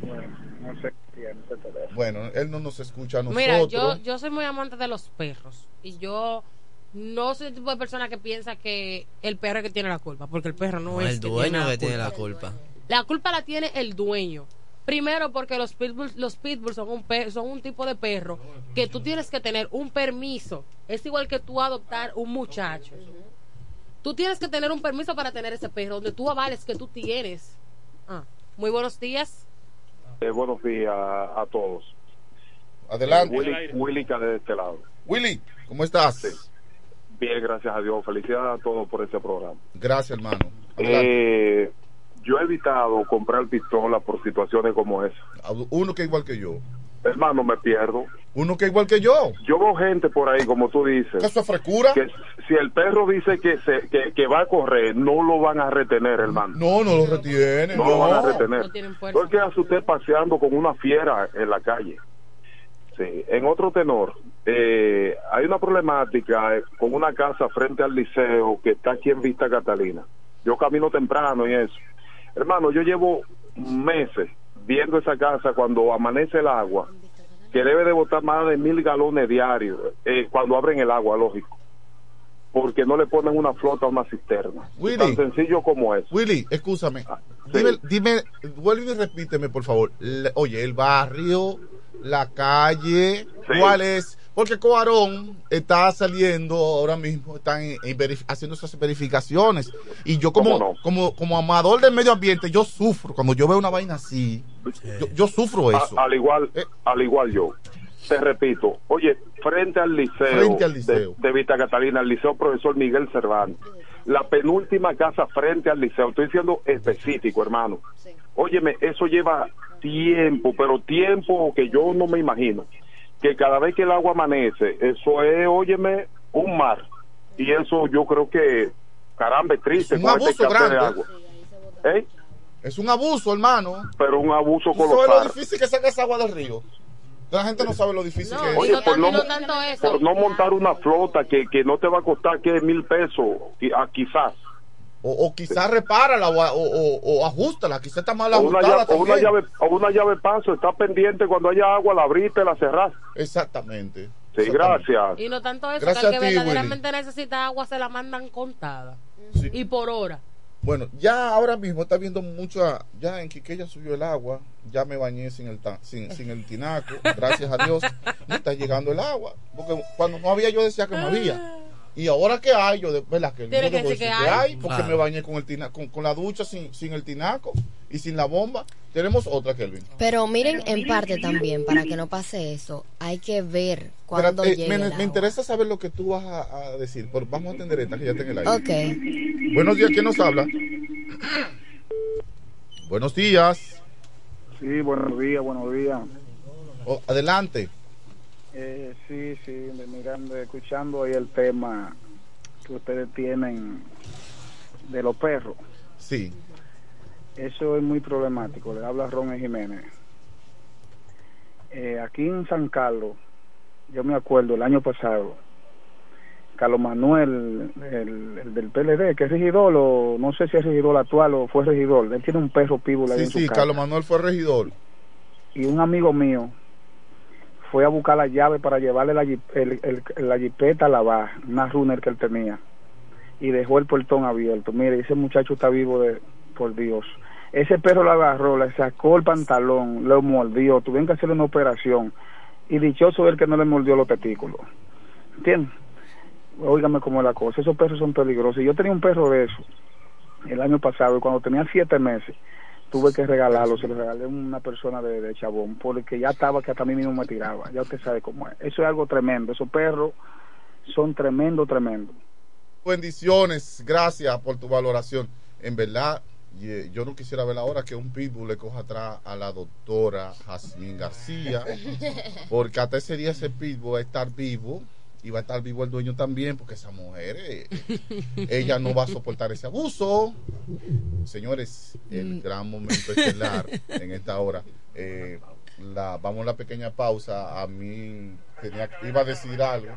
No sé quién se teléfono. Bueno, él no nos escucha a nosotros. Mira, yo, yo soy muy amante de los perros. Y yo no soy el tipo de persona que piensa que el perro es que tiene la culpa. Porque el perro no, No, es el que dueño que tiene la culpa. culpa. La culpa la tiene el dueño. Primero porque los pitbulls, los pitbulls son un per- son un tipo de perro que tú tienes que tener un permiso. Es igual que tú adoptar un muchacho. Tú tienes que tener un permiso para tener ese perro, donde tú avales que tú tienes. Ah, muy buenos días. Eh, buenos días a todos. Adelante. Eh, Willy, Willy de este lado. Willy, ¿cómo estás? Bien, gracias a Dios. Felicidades a todos por este programa. Gracias, hermano. Eh, yo he evitado comprar pistola por situaciones como esa. Uno que igual que yo. Hermano, me pierdo. Uno que igual que yo. Yo veo gente por ahí, como tú dices. ¿Eso es frescura? Que si el perro dice que, se, que, que va a correr, no lo van a retener, hermano. No, no lo retiene. No, No, lo van a retener. No tienen fuerza. ¿Por qué hace usted paseando con una fiera en la calle? Sí. En otro tenor, eh, hay una problemática eh, con una casa frente al liceo que está aquí en Vista Catalina. Yo camino temprano y eso. Hermano, yo llevo meses viendo esa casa cuando amanece el agua, que debe de botar más de mil galones diarios eh, cuando abren el agua, lógico. Porque no le ponen una flota a una cisterna. Willy. Tan sencillo como es. Willy, escúchame. Dime, dime, vuelve y repíteme, por favor. Le- oye, el barrio, la calle, ¿cuál es? Porque Coarón está saliendo ahora mismo, están en- en verif- haciendo esas verificaciones. Y yo como, como, como amador del medio ambiente, yo sufro. Cuando yo veo una vaina así, yo, yo sufro A- eso. al igual, Eh. al igual yo. Te repito, oye, frente al liceo, Frente al liceo. De, de Vista Catalina, el liceo profesor Miguel Cervantes, la penúltima casa frente al liceo, estoy siendo específico, hermano. Óyeme, eso lleva tiempo, pero tiempo que yo no me imagino. Que cada vez que el agua amanece, eso es, óyeme, un mar. Y eso yo creo que, caramba, es triste. un con este abuso de agua. ¿Eh? Es un abuso, hermano. Pero un abuso ¿Tú sabes lo colosal. difícil que saca esa agua del río? La gente no sabe lo difícil que es. Oye, por no, no tanto eso. por no montar una flota que, que no te va a costar que mil pesos, ah, quizás. O, o quizás repárala o, o, o, o ajustala, quizás está mal O una, ajustada llave, o una también. llave o una llave paso, está pendiente cuando haya agua, la abriste, la cerraste. Exactamente. Sí, gracias. Y no tanto eso, Gracias que el que ti, verdaderamente necesita agua se la mandan contada. Y por hora. Bueno, ya ahora mismo está viendo mucha, ya en Quiqueya subió el agua, ya me bañé sin el sin, sin el tinaco, gracias a Dios, me está llegando el agua, porque cuando no había yo decía que no había. Y ahora que hay, yo de verdad que, que decir que que hay. porque Claro. me bañé con el tina, con, con la ducha sin, sin el tinaco y sin la bomba. Tenemos otra, Kelvin. Pero miren, en parte también, para que no pase eso, hay que ver cuándo Espérate, eh, llegue me, interesa saber lo que tú vas a, a decir, pero vamos a atender esta que ya está en el aire. Ok. Buenos días, ¿quién nos habla? Buenos días. Sí, buenos días, buenos días. Oh, adelante. Eh, sí, sí, mirando, escuchando ahí el tema que ustedes tienen de los perros. Sí. Eso es muy problemático. Le habla Ron Jiménez. Eh, aquí en San Carlos, yo me acuerdo el año pasado, Carlos Manuel, el, el del PLD, que es regidor, o no sé si es regidor actual o fue regidor, él tiene un perro píbula ahí Sí, en su sí, casa. Carlos Manuel fue regidor. y un amigo mío fue a buscar la llave para llevarle la, el, el- la jipeta a una runner que él tenía, y dejó el portón abierto. Mire, ese muchacho está vivo de, por Dios. Ese perro lo agarró, le sacó el pantalón, lo mordió, tuvieron que hacerle una operación, y dichoso el que no le mordió los testículos. ¿Entiendes? Óigame cómo es la cosa, esos perros son peligrosos. Yo tenía un perro de eso el año pasado, y cuando tenía siete meses, tuve que regalarlo, se lo regalé a una persona de, de Chabón, porque ya estaba que hasta a mí mismo me tiraba, ya usted sabe cómo es. Eso es algo tremendo, esos perros son tremendo, tremendo. Bendiciones, gracias por tu valoración. En verdad, ye- yo no quisiera ver ahora que un pitbull le coja atrás a la doctora Jazmín García, porque hasta ese día ese pitbull va a estar vivo y va a estar vivo el dueño también, porque esa mujer, eh, ella no va a soportar ese abuso. Señores, el gran momento estelar en esta hora. Eh, la, vamos a la pequeña pausa. A mí tenía, iba a decir algo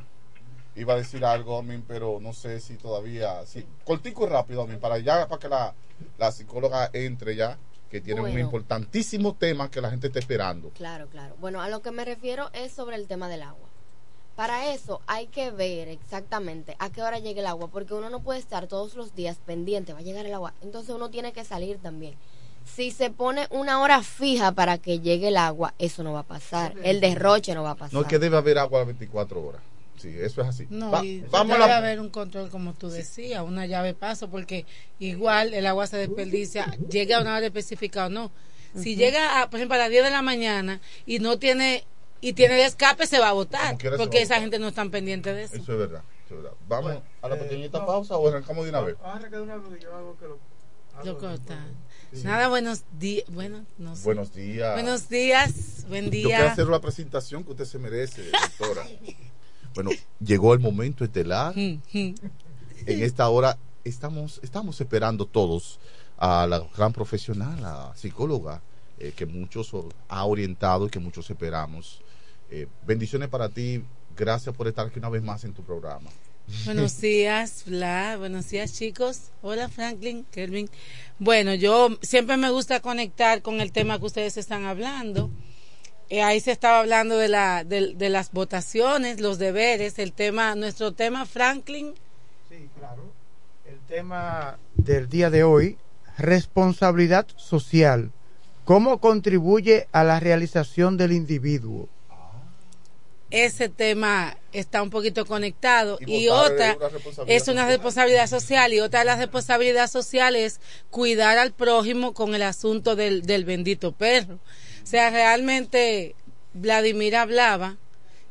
iba a decir algo a mí, pero no sé si todavía, si, cortico y rápido a mí, para ya, para que la, la psicóloga entre ya, que tiene un importantísimo tema que la gente está esperando. Claro, claro. Bueno, a lo que me refiero es sobre el tema del agua. Para eso hay que ver exactamente a qué hora llega el agua, porque uno no puede estar todos los días pendiente, va a llegar el agua. Entonces uno tiene que salir también. Si se pone una hora fija para que llegue el agua, eso no va a pasar. El derroche no va a pasar. No es que debe haber agua las 24 horas. Sí, eso es así. No, Va- y vamos a debe la- haber un control, como tú decías, una llave paso, porque igual el agua se desperdicia, llega a una hora específica o no. Si llega, a, por ejemplo, a las 10 de la mañana y no tiene y tiene el escape, se va a se porque a esa gente no está pendiente de eso. Eso es verdad. eso es verdad. Vamos a la pequeñita pausa o arrancamos de una vez. Lo cortan. Nada, buenos días. Bueno, no sé. Buenos días. Buenos días. Buen Yo quiero día. hacer la presentación que usted se merece, doctora. bueno, llegó el momento estelar. Mm, en esta hora estamos, estamos esperando todos a la gran profesional, la psicóloga, eh, que muchos ha orientado y que muchos esperamos. Eh, bendiciones para ti. Gracias por estar aquí una vez más en tu programa. Buenos días, Bla. Buenos días, chicos. Hola, Franklin, Kelvin. Bueno, yo siempre me gusta conectar con el tema que ustedes están hablando. Eh, ahí se estaba hablando de, la, de, de las votaciones, los deberes, el tema, nuestro tema, Franklin. Sí, claro. El tema del día de hoy, responsabilidad social. ¿Cómo contribuye a la realización del individuo? Ese tema está un poquito conectado Y otra es una responsabilidad es una responsabilidad social y otra de las responsabilidades sociales es cuidar al prójimo con el asunto del, del bendito perro. O sea, realmente Vladimir hablaba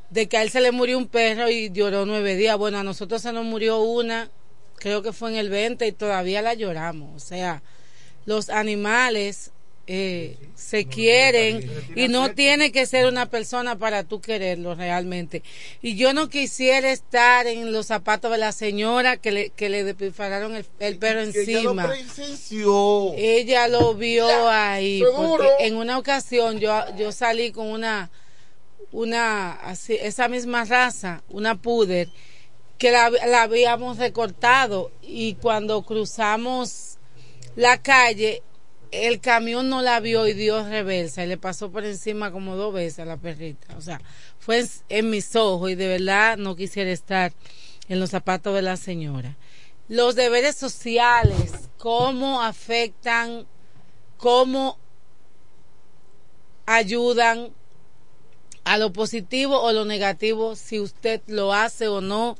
de que a él se le murió un perro y lloró nueve días. Bueno, a nosotros se nos murió una, creo que fue en el 20 y todavía la lloramos. O sea, los animales eh, se quieren y no tiene que ser una persona para tú quererlo realmente. Y yo no quisiera estar en los zapatos de la señora que le, que le despilfarraron el, el perro Que ella lo encima. Ella lo vio ahí. Porque en una ocasión yo, yo salí con una una, así, esa misma raza, una puder, que la, la habíamos recortado y cuando cruzamos la calle, el camión no la vio y dio reversa y le pasó por encima como dos veces a la perrita. O sea, fue en, en mis ojos y de verdad no quisiera estar en los zapatos de la señora. Los deberes sociales, cómo afectan, cómo ayudan a lo positivo o lo negativo si usted lo hace o no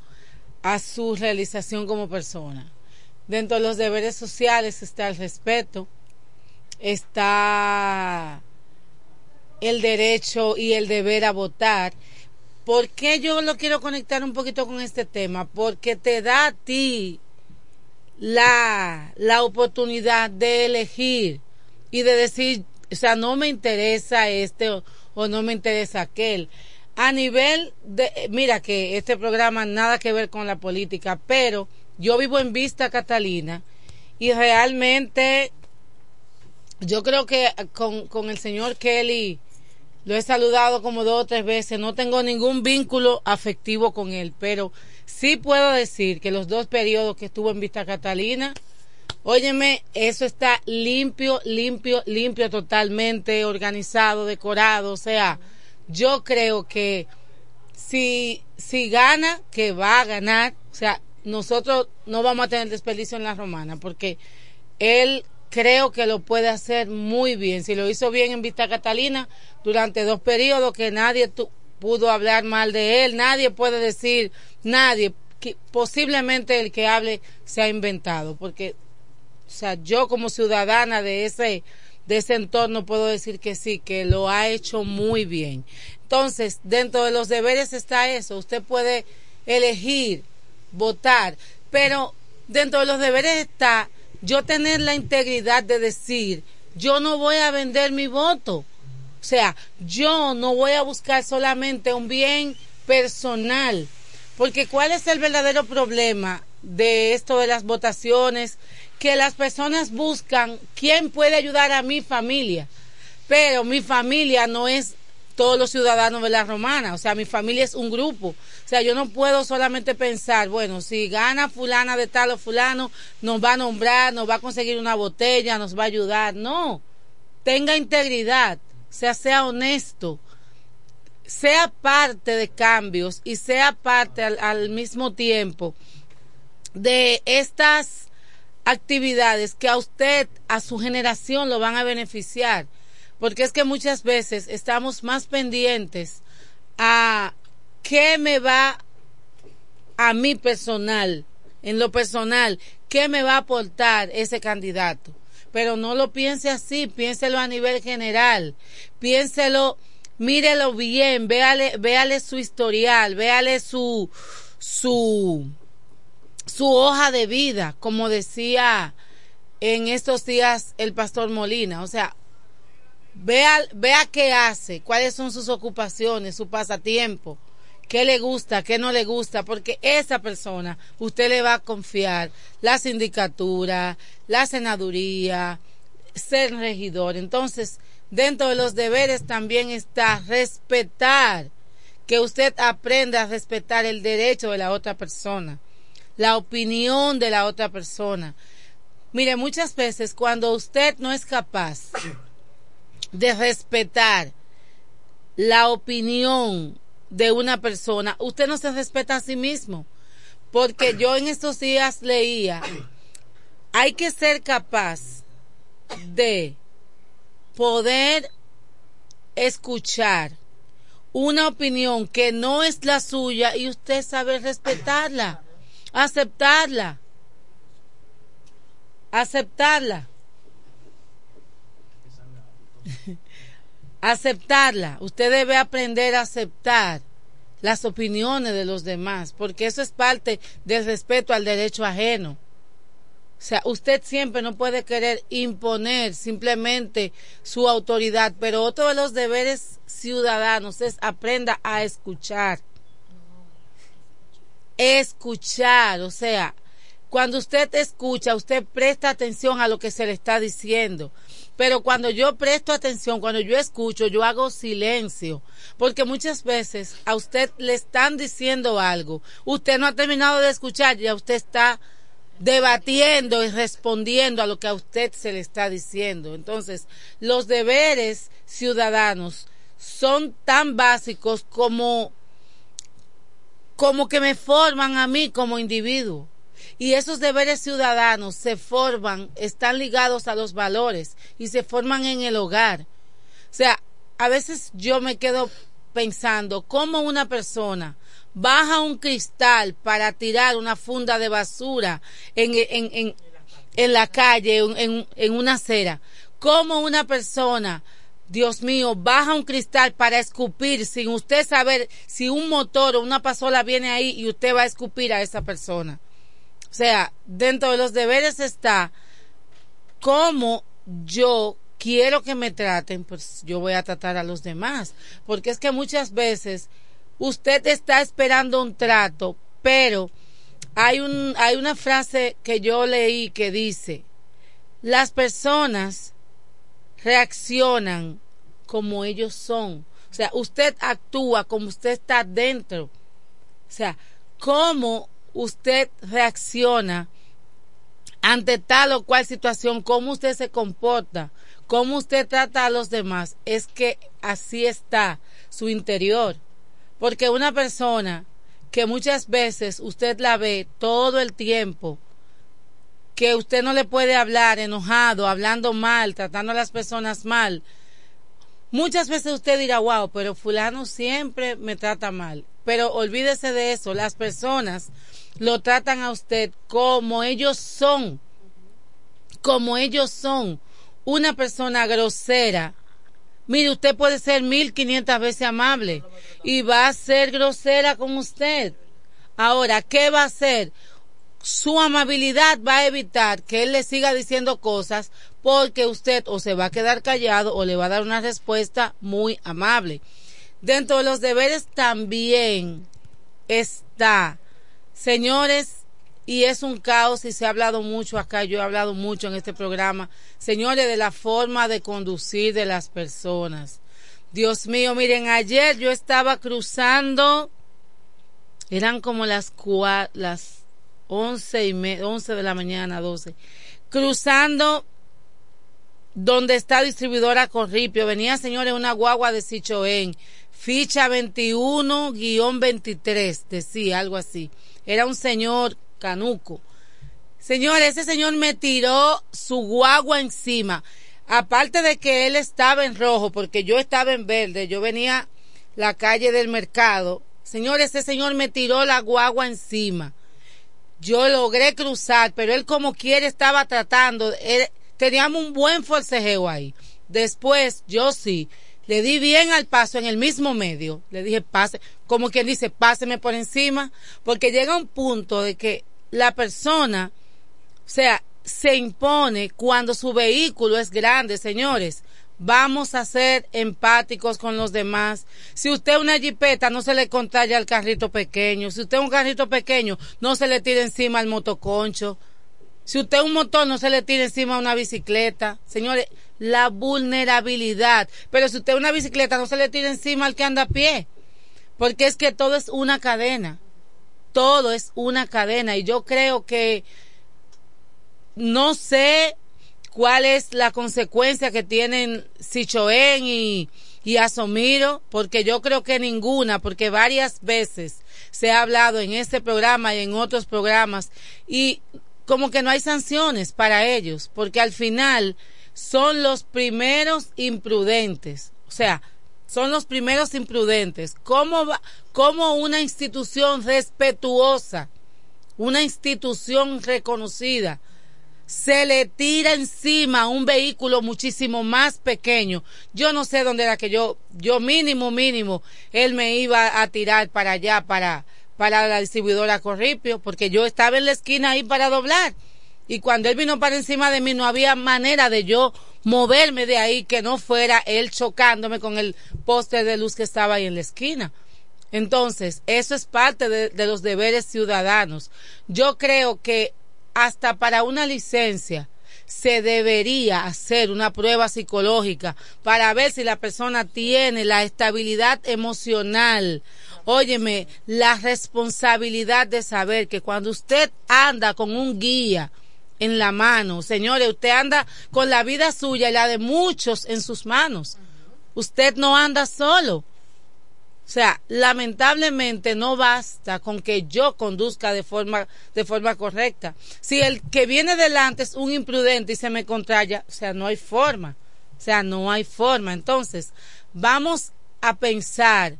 a su realización como persona. Dentro de los deberes sociales está el respeto, está el derecho y el deber a votar. ¿Por qué yo lo quiero conectar un poquito con este tema? Porque te da a ti la, la oportunidad de elegir y de decir, o sea, no me interesa este o, o no me interesa aquel. A nivel de, mira que este programa nada que ver con la política, pero yo vivo en Vista Catalina y realmente yo creo que con, con el señor Kelly lo he saludado como dos o tres veces, no tengo ningún vínculo afectivo con él, pero sí puedo decir que los dos periodos que estuvo en Vista Catalina, óyeme, eso está limpio, limpio, limpio totalmente, organizado, decorado, o sea, yo creo que si, si gana, que va a ganar, o sea, nosotros no vamos a tener desperdicio en la romana, porque él creo que lo puede hacer muy bien. Si lo hizo bien en Vista Catalina durante dos periodos que nadie pudo hablar mal de él, nadie puede decir, nadie, posiblemente el que hable se ha inventado, porque, o sea, yo como ciudadana de ese, de ese entorno puedo decir que sí, que lo ha hecho muy bien. Entonces, dentro de los deberes está eso, usted puede elegir, votar, pero dentro de los deberes está yo tener la integridad de decir, yo no voy a vender mi voto. O sea, yo no voy a buscar solamente un bien personal. Porque ¿cuál es el verdadero problema de esto de las votaciones? Que las personas buscan quién puede ayudar a mi familia. Pero mi familia no es todos los ciudadanos de la romana, o sea, mi familia es un grupo. O sea, yo no puedo solamente pensar, bueno, si gana fulana de tal o fulano, nos va a nombrar, nos va a conseguir una botella, nos va a ayudar. No, tenga integridad, sea, sea honesto, sea parte de cambios y sea parte al, al mismo tiempo de estas actividades que a usted, a su generación lo van a beneficiar porque es que muchas veces estamos más pendientes a qué me va a mí personal, en lo personal, qué me va a aportar ese candidato. Pero no lo piense así, piénselo a nivel general, piénselo, mírelo bien, véale, véale su historial, véale su, su, su hoja de vida, como decía en estos días el pastor Molina. O sea, Vea, vea qué hace, cuáles son sus ocupaciones, su pasatiempo, qué le gusta, qué no le gusta, porque esa persona usted le va a confiar la sindicatura, la senaduría, ser regidor. Entonces, dentro de los deberes también está respetar, que usted aprenda a respetar el derecho de la otra persona, la opinión de la otra persona. Mire, muchas veces cuando usted no es capaz de respetar la opinión de una persona, usted no se respeta a sí mismo. Porque yo en estos días leía, hay que ser capaz de poder escuchar una opinión que no es la suya y usted sabe respetarla, aceptarla, aceptarla. aceptarla. Usted debe aprender a aceptar las opiniones de los demás, porque eso es parte del respeto al derecho ajeno. O sea, usted siempre no puede querer imponer simplemente su autoridad, pero otro de los deberes ciudadanos es aprenda a escuchar. Escuchar, o sea, Cuando usted escucha, usted presta atención a lo que se le está diciendo. Pero cuando yo presto atención, cuando yo escucho, yo hago silencio. Porque muchas veces a usted le están diciendo algo. Usted no ha terminado de escuchar, ya usted está debatiendo y respondiendo a lo que a usted se le está diciendo. Entonces, los deberes ciudadanos son tan básicos como como que me forman a mí como individuo. Y esos deberes ciudadanos se forman, están ligados a los valores y se forman en el hogar. O sea, a veces yo me quedo pensando cómo una persona baja un cristal para tirar una funda de basura en, en, en, en la calle, en, una acera. Cómo una persona Dios mío, baja un cristal para escupir sin usted saber si un motor o una pasola viene ahí y usted va a escupir a esa persona. O sea, dentro de los deberes está cómo yo quiero que me traten, pues yo voy a tratar a los demás. Porque es que muchas veces usted está esperando un trato, pero hay, un, hay una frase que yo leí que dice, las personas reaccionan como ellos son. O sea, usted actúa como usted está dentro. O sea, cómo usted reacciona ante tal o cual situación, cómo usted se comporta, cómo usted trata a los demás, es que así está su interior. Porque una persona que muchas veces usted la ve todo el tiempo, que usted no le puede hablar enojado, hablando mal, tratando a las personas mal. Muchas veces usted dirá, wow, pero fulano siempre me trata mal. Pero olvídese de eso, las personas lo tratan a usted como ellos son, como ellos son. Una persona grosera. Mire, usted puede ser mil quinientas veces amable y va a ser grosera con usted. Ahora, ¿qué va a hacer? su amabilidad va a evitar que él le siga diciendo cosas porque usted o se va a quedar callado o le va a dar una respuesta muy amable. Dentro de los deberes también está, señores, y es un caos y se ha hablado mucho acá, yo he hablado mucho en este programa, señores, de la forma de conducir de las personas. Dios mío, miren, ayer yo estaba cruzando, eran como las, las once, y 11 de la mañana, 12, cruzando donde está distribuidora Corripio. Venía, señores, una guagua de Sichoén, ficha 21-23, decía algo así. Era un señor canuco. Señores, ese señor me tiró su guagua encima. Aparte de que él estaba en rojo, porque yo estaba en verde, yo venía la calle del mercado. Señores, ese señor me tiró la guagua encima yo logré cruzar, pero él como quiere estaba tratando, teníamos un buen forcejeo ahí. Después, yo sí, le di bien al paso en el mismo medio, le dije pase, como quien dice, páseme por encima, porque llega un punto de que la persona, o sea, se impone cuando su vehículo es grande, señores. Vamos a ser empáticos con los demás. Si usted una jipeta, no se le contraya al carrito pequeño. Si usted un carrito pequeño, no se le tire encima al motoconcho. Si usted un motor, no se le tire encima a una bicicleta. Señores, la vulnerabilidad. Pero si usted una bicicleta, no se le tire encima al que anda a pie. Porque es que todo es una cadena. Todo es una cadena. Y yo creo que no sé cuál es la consecuencia que tienen Sichoén y, y Asomiro, porque yo creo que ninguna, porque varias veces se ha hablado en este programa y en otros programas, y como que no hay sanciones para ellos, porque al final son los primeros imprudentes, o sea, son los primeros imprudentes. ¿Cómo, va, cómo una institución respetuosa, una institución reconocida, se le tira encima un vehículo muchísimo más pequeño. Yo no sé dónde era que yo, yo mínimo, mínimo, él me iba a tirar para allá, para, para la distribuidora Corripio, porque yo estaba en la esquina ahí para doblar. Y cuando él vino para encima de mí, no había manera de yo moverme de ahí que no fuera él chocándome con el poste de luz que estaba ahí en la esquina. Entonces, eso es parte de, de los deberes ciudadanos. Yo creo que hasta para una licencia se debería hacer una prueba psicológica para ver si la persona tiene la estabilidad emocional. Óyeme, la responsabilidad de saber que cuando usted anda con un guía en la mano, señores, usted anda con la vida suya y la de muchos en sus manos. Usted no anda solo. O sea, lamentablemente no basta con que yo conduzca de forma, de forma correcta. Si el que viene delante es un imprudente y se me contraya, o sea, no hay forma. O sea, no hay forma. Entonces, vamos a pensar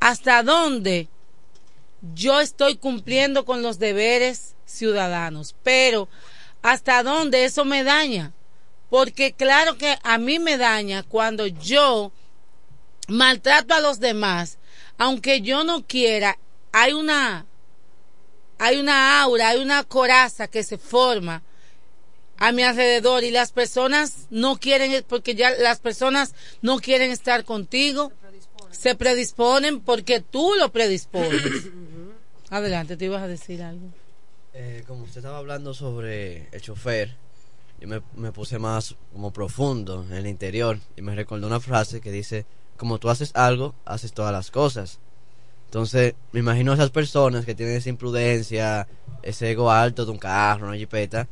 hasta dónde yo estoy cumpliendo con los deberes ciudadanos, pero hasta dónde eso me daña. Porque claro que a mí me daña cuando yo maltrato a los demás, aunque yo no quiera, hay una, hay una aura, hay una coraza que se forma a mi alrededor y las personas no quieren, porque ya las personas no quieren estar contigo, se predisponen porque tú lo predispones. Adelante, te ibas a decir algo. Eh, como usted estaba hablando sobre el chofer, yo me, puse más como profundo en el interior y me recordó una frase que dice, como tú haces algo, haces todas las cosas. Entonces, me imagino a esas personas que tienen esa imprudencia, ese ego alto de un carro, una jipeta,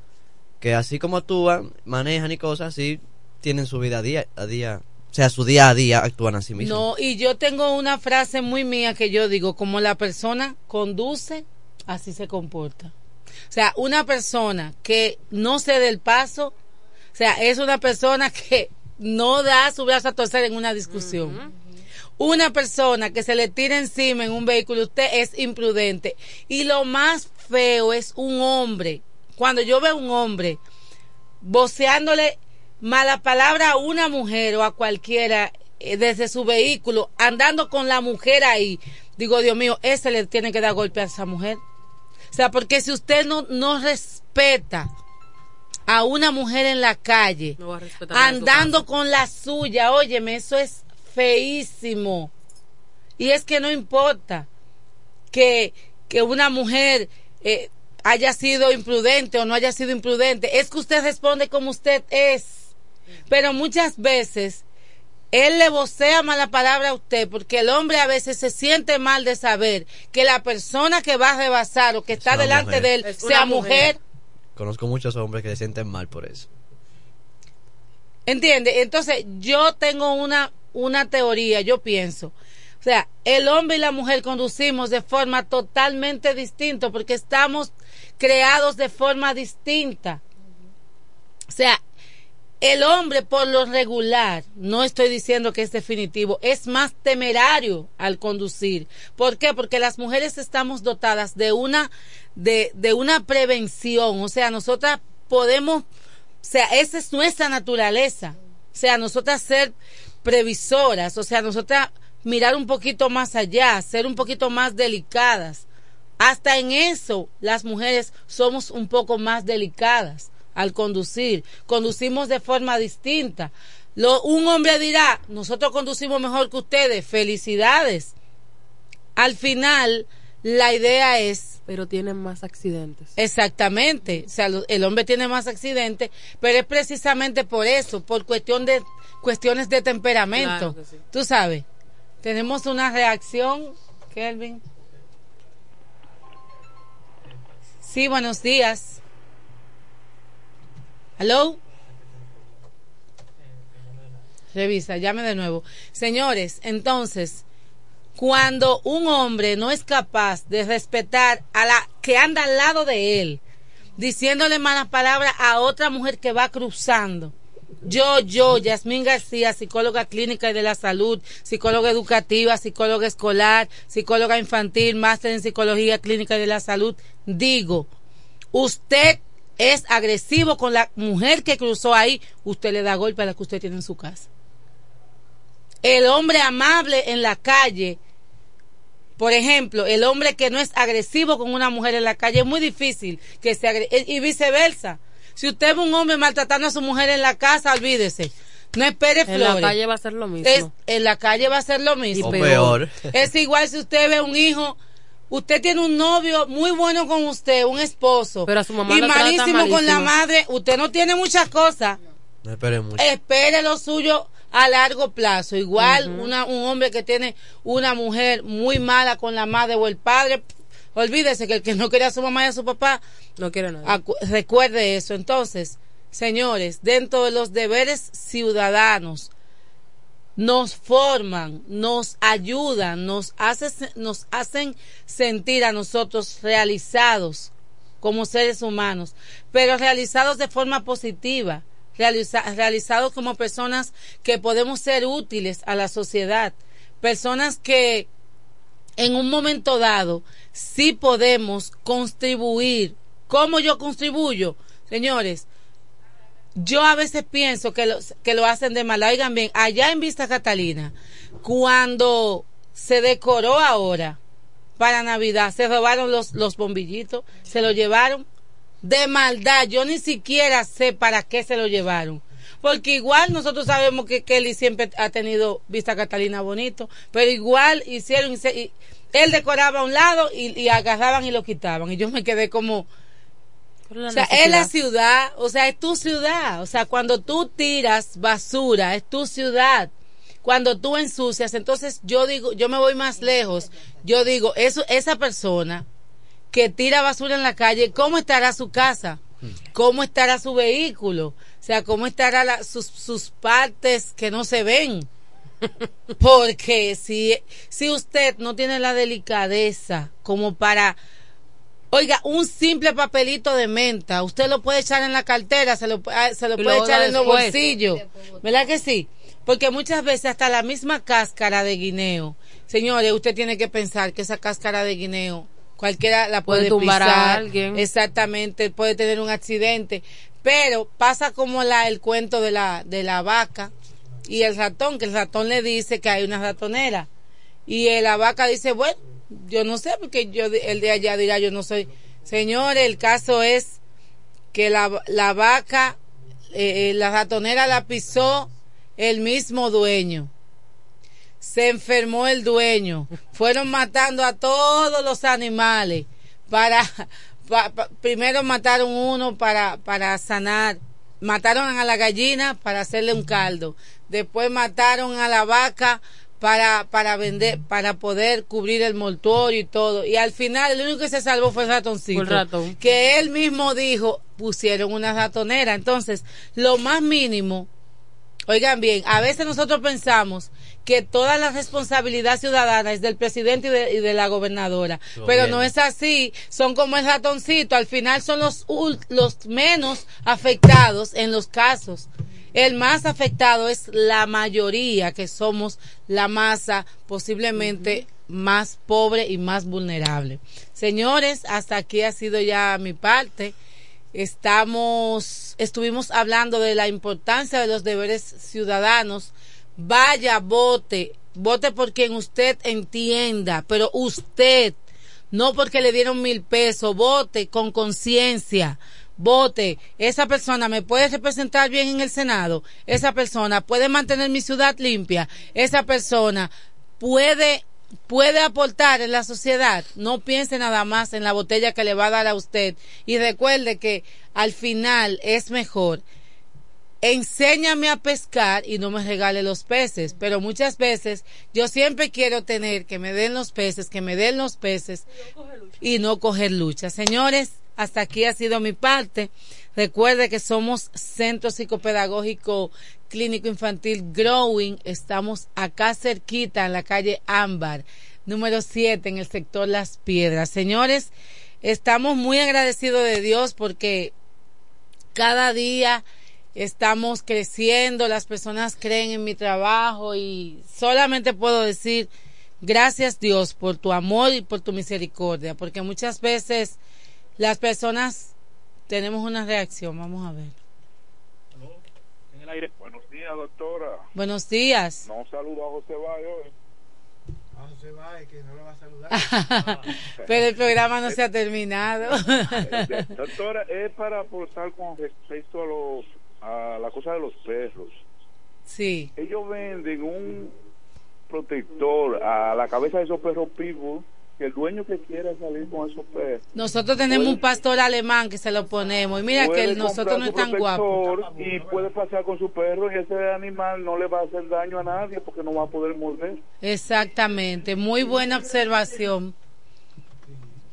que así como actúan, manejan y cosas así, tienen su vida a día a día, o sea, su día a día actúan así mismo. No, y yo tengo una frase muy mía que yo digo, como la persona conduce, así se comporta. O sea, una persona que no se dé el paso, o sea, es una persona que no da su brazo a torcer en una discusión. Una persona que se le tira encima en un vehículo, usted es imprudente. Y lo más feo es un hombre. Cuando yo veo un hombre voceándole mala palabra a una mujer o a cualquiera eh, desde su vehículo, andando con la mujer ahí, digo, Dios mío, ese le tiene que dar golpe a esa mujer. O sea, porque si usted no, no respeta a una mujer en la calle, No andando con la suya, óyeme, eso es feísimo. Y es que no importa que, que una mujer eh, haya sido imprudente o no haya sido imprudente, es que usted responde como usted es. Pero muchas veces él le vocea mala palabra a usted porque el hombre a veces se siente mal de saber que la persona que va a rebasar o que está delante mujer. de él Es sea mujer. mujer Conozco muchos hombres que se sienten mal por eso. ¿Entiende? Entonces, yo tengo una, una teoría, yo pienso. O sea, el hombre y la mujer conducimos de forma totalmente distinta porque estamos creados de forma distinta. O sea, el hombre por lo regular, no estoy diciendo que es definitivo, es más temerario al conducir. ¿Por qué? Porque las mujeres estamos dotadas de una, de, de una prevención. O sea, nosotras podemos, o sea, esa es nuestra naturaleza. O sea, nosotras ser previsoras, o sea, nosotras mirar un poquito más allá, ser un poquito más delicadas. Hasta en eso las mujeres somos un poco más delicadas al conducir. Conducimos de forma distinta. Lo, un hombre dirá, nosotros conducimos mejor que ustedes. Felicidades. Al final, la idea es... Pero tienen más accidentes. Exactamente. O sea, lo- el hombre tiene más accidentes, pero es precisamente por eso, por cuestión de cuestiones de temperamento. Claro que sí. Tú sabes. Tenemos una reacción, Kelvin. Sí, buenos días. ¿Aló? Revisa, llame de nuevo. Señores, entonces, cuando un hombre no es capaz de respetar a la que anda al lado de él, diciéndole malas palabras a otra mujer que va cruzando. Yo, yo, Yasmín García, psicóloga clínica de la salud, psicóloga educativa, psicóloga escolar, psicóloga infantil, máster en psicología clínica y de la salud, digo, usted es agresivo con la mujer que cruzó ahí, usted le da golpe a la que usted tiene en su casa. El hombre amable en la calle, por ejemplo, el hombre que no es agresivo con una mujer en la calle, es muy difícil que sea agre- y viceversa. Si usted ve un hombre maltratando a su mujer en la casa, olvídese. No espere En la flores. calle va a ser lo mismo. Es- en la calle va a ser lo mismo. O peor. Es igual si usted ve un hijo, Usted tiene un novio muy bueno con usted, un esposo. Pero a su mamá y lo trata malísimo con la malísimo. madre. Usted no tiene muchas cosas. No espere mucho. Espere lo suyo a largo plazo. Igual una, un hombre que tiene una mujer muy mala con la madre o el padre. Olvídese que el que no quiere a su mamá y a su papá, No quiero nada. recuerde eso. Entonces, señores, dentro de los deberes ciudadanos, nos forman, nos ayudan, nos, hace, nos hacen sentir a nosotros realizados como seres humanos, pero realizados de forma positiva, realiza- realizados como personas que podemos ser útiles a la sociedad, personas que en un momento dado sí podemos contribuir. ¿Cómo yo contribuyo? Señores, yo a veces pienso que lo, que lo hacen de mala. Oigan bien, allá en Vista Catalina, cuando se decoró ahora para Navidad, se robaron los, los bombillitos, se lo llevaron de maldad. Yo ni siquiera sé para qué se lo llevaron. Porque igual nosotros sabemos que Kelly siempre ha tenido Vista Catalina bonito, pero igual hicieron, y él decoraba a un lado y, y agarraban y lo quitaban. Y yo me quedé como, o sea, es la ciudad, o sea, es tu ciudad. O sea, cuando tú tiras basura, es tu ciudad. Cuando tú ensucias, entonces yo digo, yo me voy más lejos. Yo digo, eso, esa persona que tira basura en la calle, ¿cómo estará su casa? ¿Cómo estará su vehículo? O sea, ¿cómo estará la- sus, sus partes que no se ven? Porque si, si usted no tiene la delicadeza como para Oiga, un simple papelito de menta, usted lo puede echar en la cartera, se lo, ah, se lo puede echar en los bolsillos. ¿Verdad que sí? Porque muchas veces hasta la misma cáscara de guineo, señores, usted tiene que pensar que esa cáscara de guineo cualquiera la puede, Puede tumbar a alguien. exactamente, puede tener un accidente, pero pasa como la el cuento de la de la vaca y el ratón, que el ratón le dice que hay una ratonera y la vaca dice, bueno, yo no sé, porque yo el de allá dirá, yo no soy. Señores, el caso es que la, la vaca, eh, eh, la ratonera la pisó el mismo dueño. Se enfermó el dueño. Fueron matando a todos los animales. Para, pa- pa- primero mataron uno para, para sanar. Mataron a la gallina para hacerle un caldo. Después mataron a la vaca para, para vender, para poder cubrir el mortuorio y todo. Y al final el único que se salvó fue el ratoncito. Fue el ratón. Que él mismo dijo, pusieron una ratonera. Entonces, lo más mínimo, oigan bien, a veces nosotros pensamos que toda la responsabilidad ciudadana es del presidente y de, y de la gobernadora. Lo Pero bien. no es así. Son como el ratoncito. Al final son los, ul- los menos afectados en los casos. El más afectado es la mayoría, que somos la masa posiblemente más pobre y más vulnerable. Señores, hasta aquí ha sido ya mi parte. Estamos, estuvimos hablando de la importancia de los deberes ciudadanos. Vaya, vote, vote por quien usted entienda, pero usted, no porque le dieron mil pesos, vote con conciencia. Vote, esa persona me puede representar bien en el Senado, esa persona puede mantener mi ciudad limpia, esa persona puede puede aportar en la sociedad. No piense nada más en la botella que le va a dar a usted y recuerde que al final es mejor enséñame a pescar y no me regale los peces. Pero muchas veces yo siempre quiero tener que me den los peces, que me den los peces y no coger lucha. Señores, hasta aquí ha sido mi parte. Recuerde que somos Centro Psicopedagógico Clínico Infantil Growing. Estamos acá cerquita en la calle Ámbar, número 7, en el sector Las Piedras. Señores, estamos muy agradecidos de Dios porque cada día estamos creciendo, las personas creen en mi trabajo y solamente puedo decir gracias Dios por tu amor y por tu misericordia, porque muchas veces las personas tenemos una reacción, vamos a ver. En el aire. Buenos días, doctora. Buenos días. No saludo a José Valle hoy. A José Báez, que no lo va a saludar. Pero el programa no se ha terminado. Doctora, es para aportar con respecto a los a la cosa de los perros. Sí. Ellos venden un protector a la cabeza de esos perros pitbull que el dueño que quiera salir con esos perros. Nosotros tenemos un pastor alemán que se lo ponemos. Y mira que el- nosotros no es tan guapo. Y puede pasar con su perro y ese animal no le va a hacer daño a nadie porque no va a poder morder. Exactamente. Muy buena observación.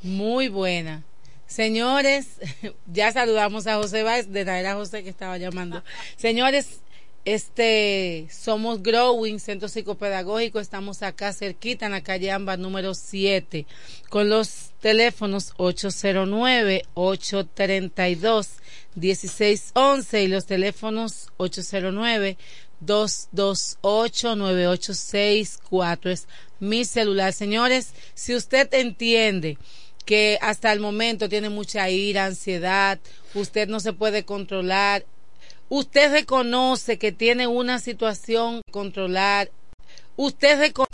Muy buena. Señores, ya saludamos a José Báez, de la era José que estaba llamando. Señores, este somos Growing, Centro Psicopedagógico, estamos acá cerquita en la calle Amba número 7 con los teléfonos 809 832 1611 y los teléfonos 809 228 9864 es mi celular. Señores, si usted entiende que hasta el momento tiene mucha ira, ansiedad, usted no se puede controlar, usted reconoce que tiene una situación controlar, usted reconoce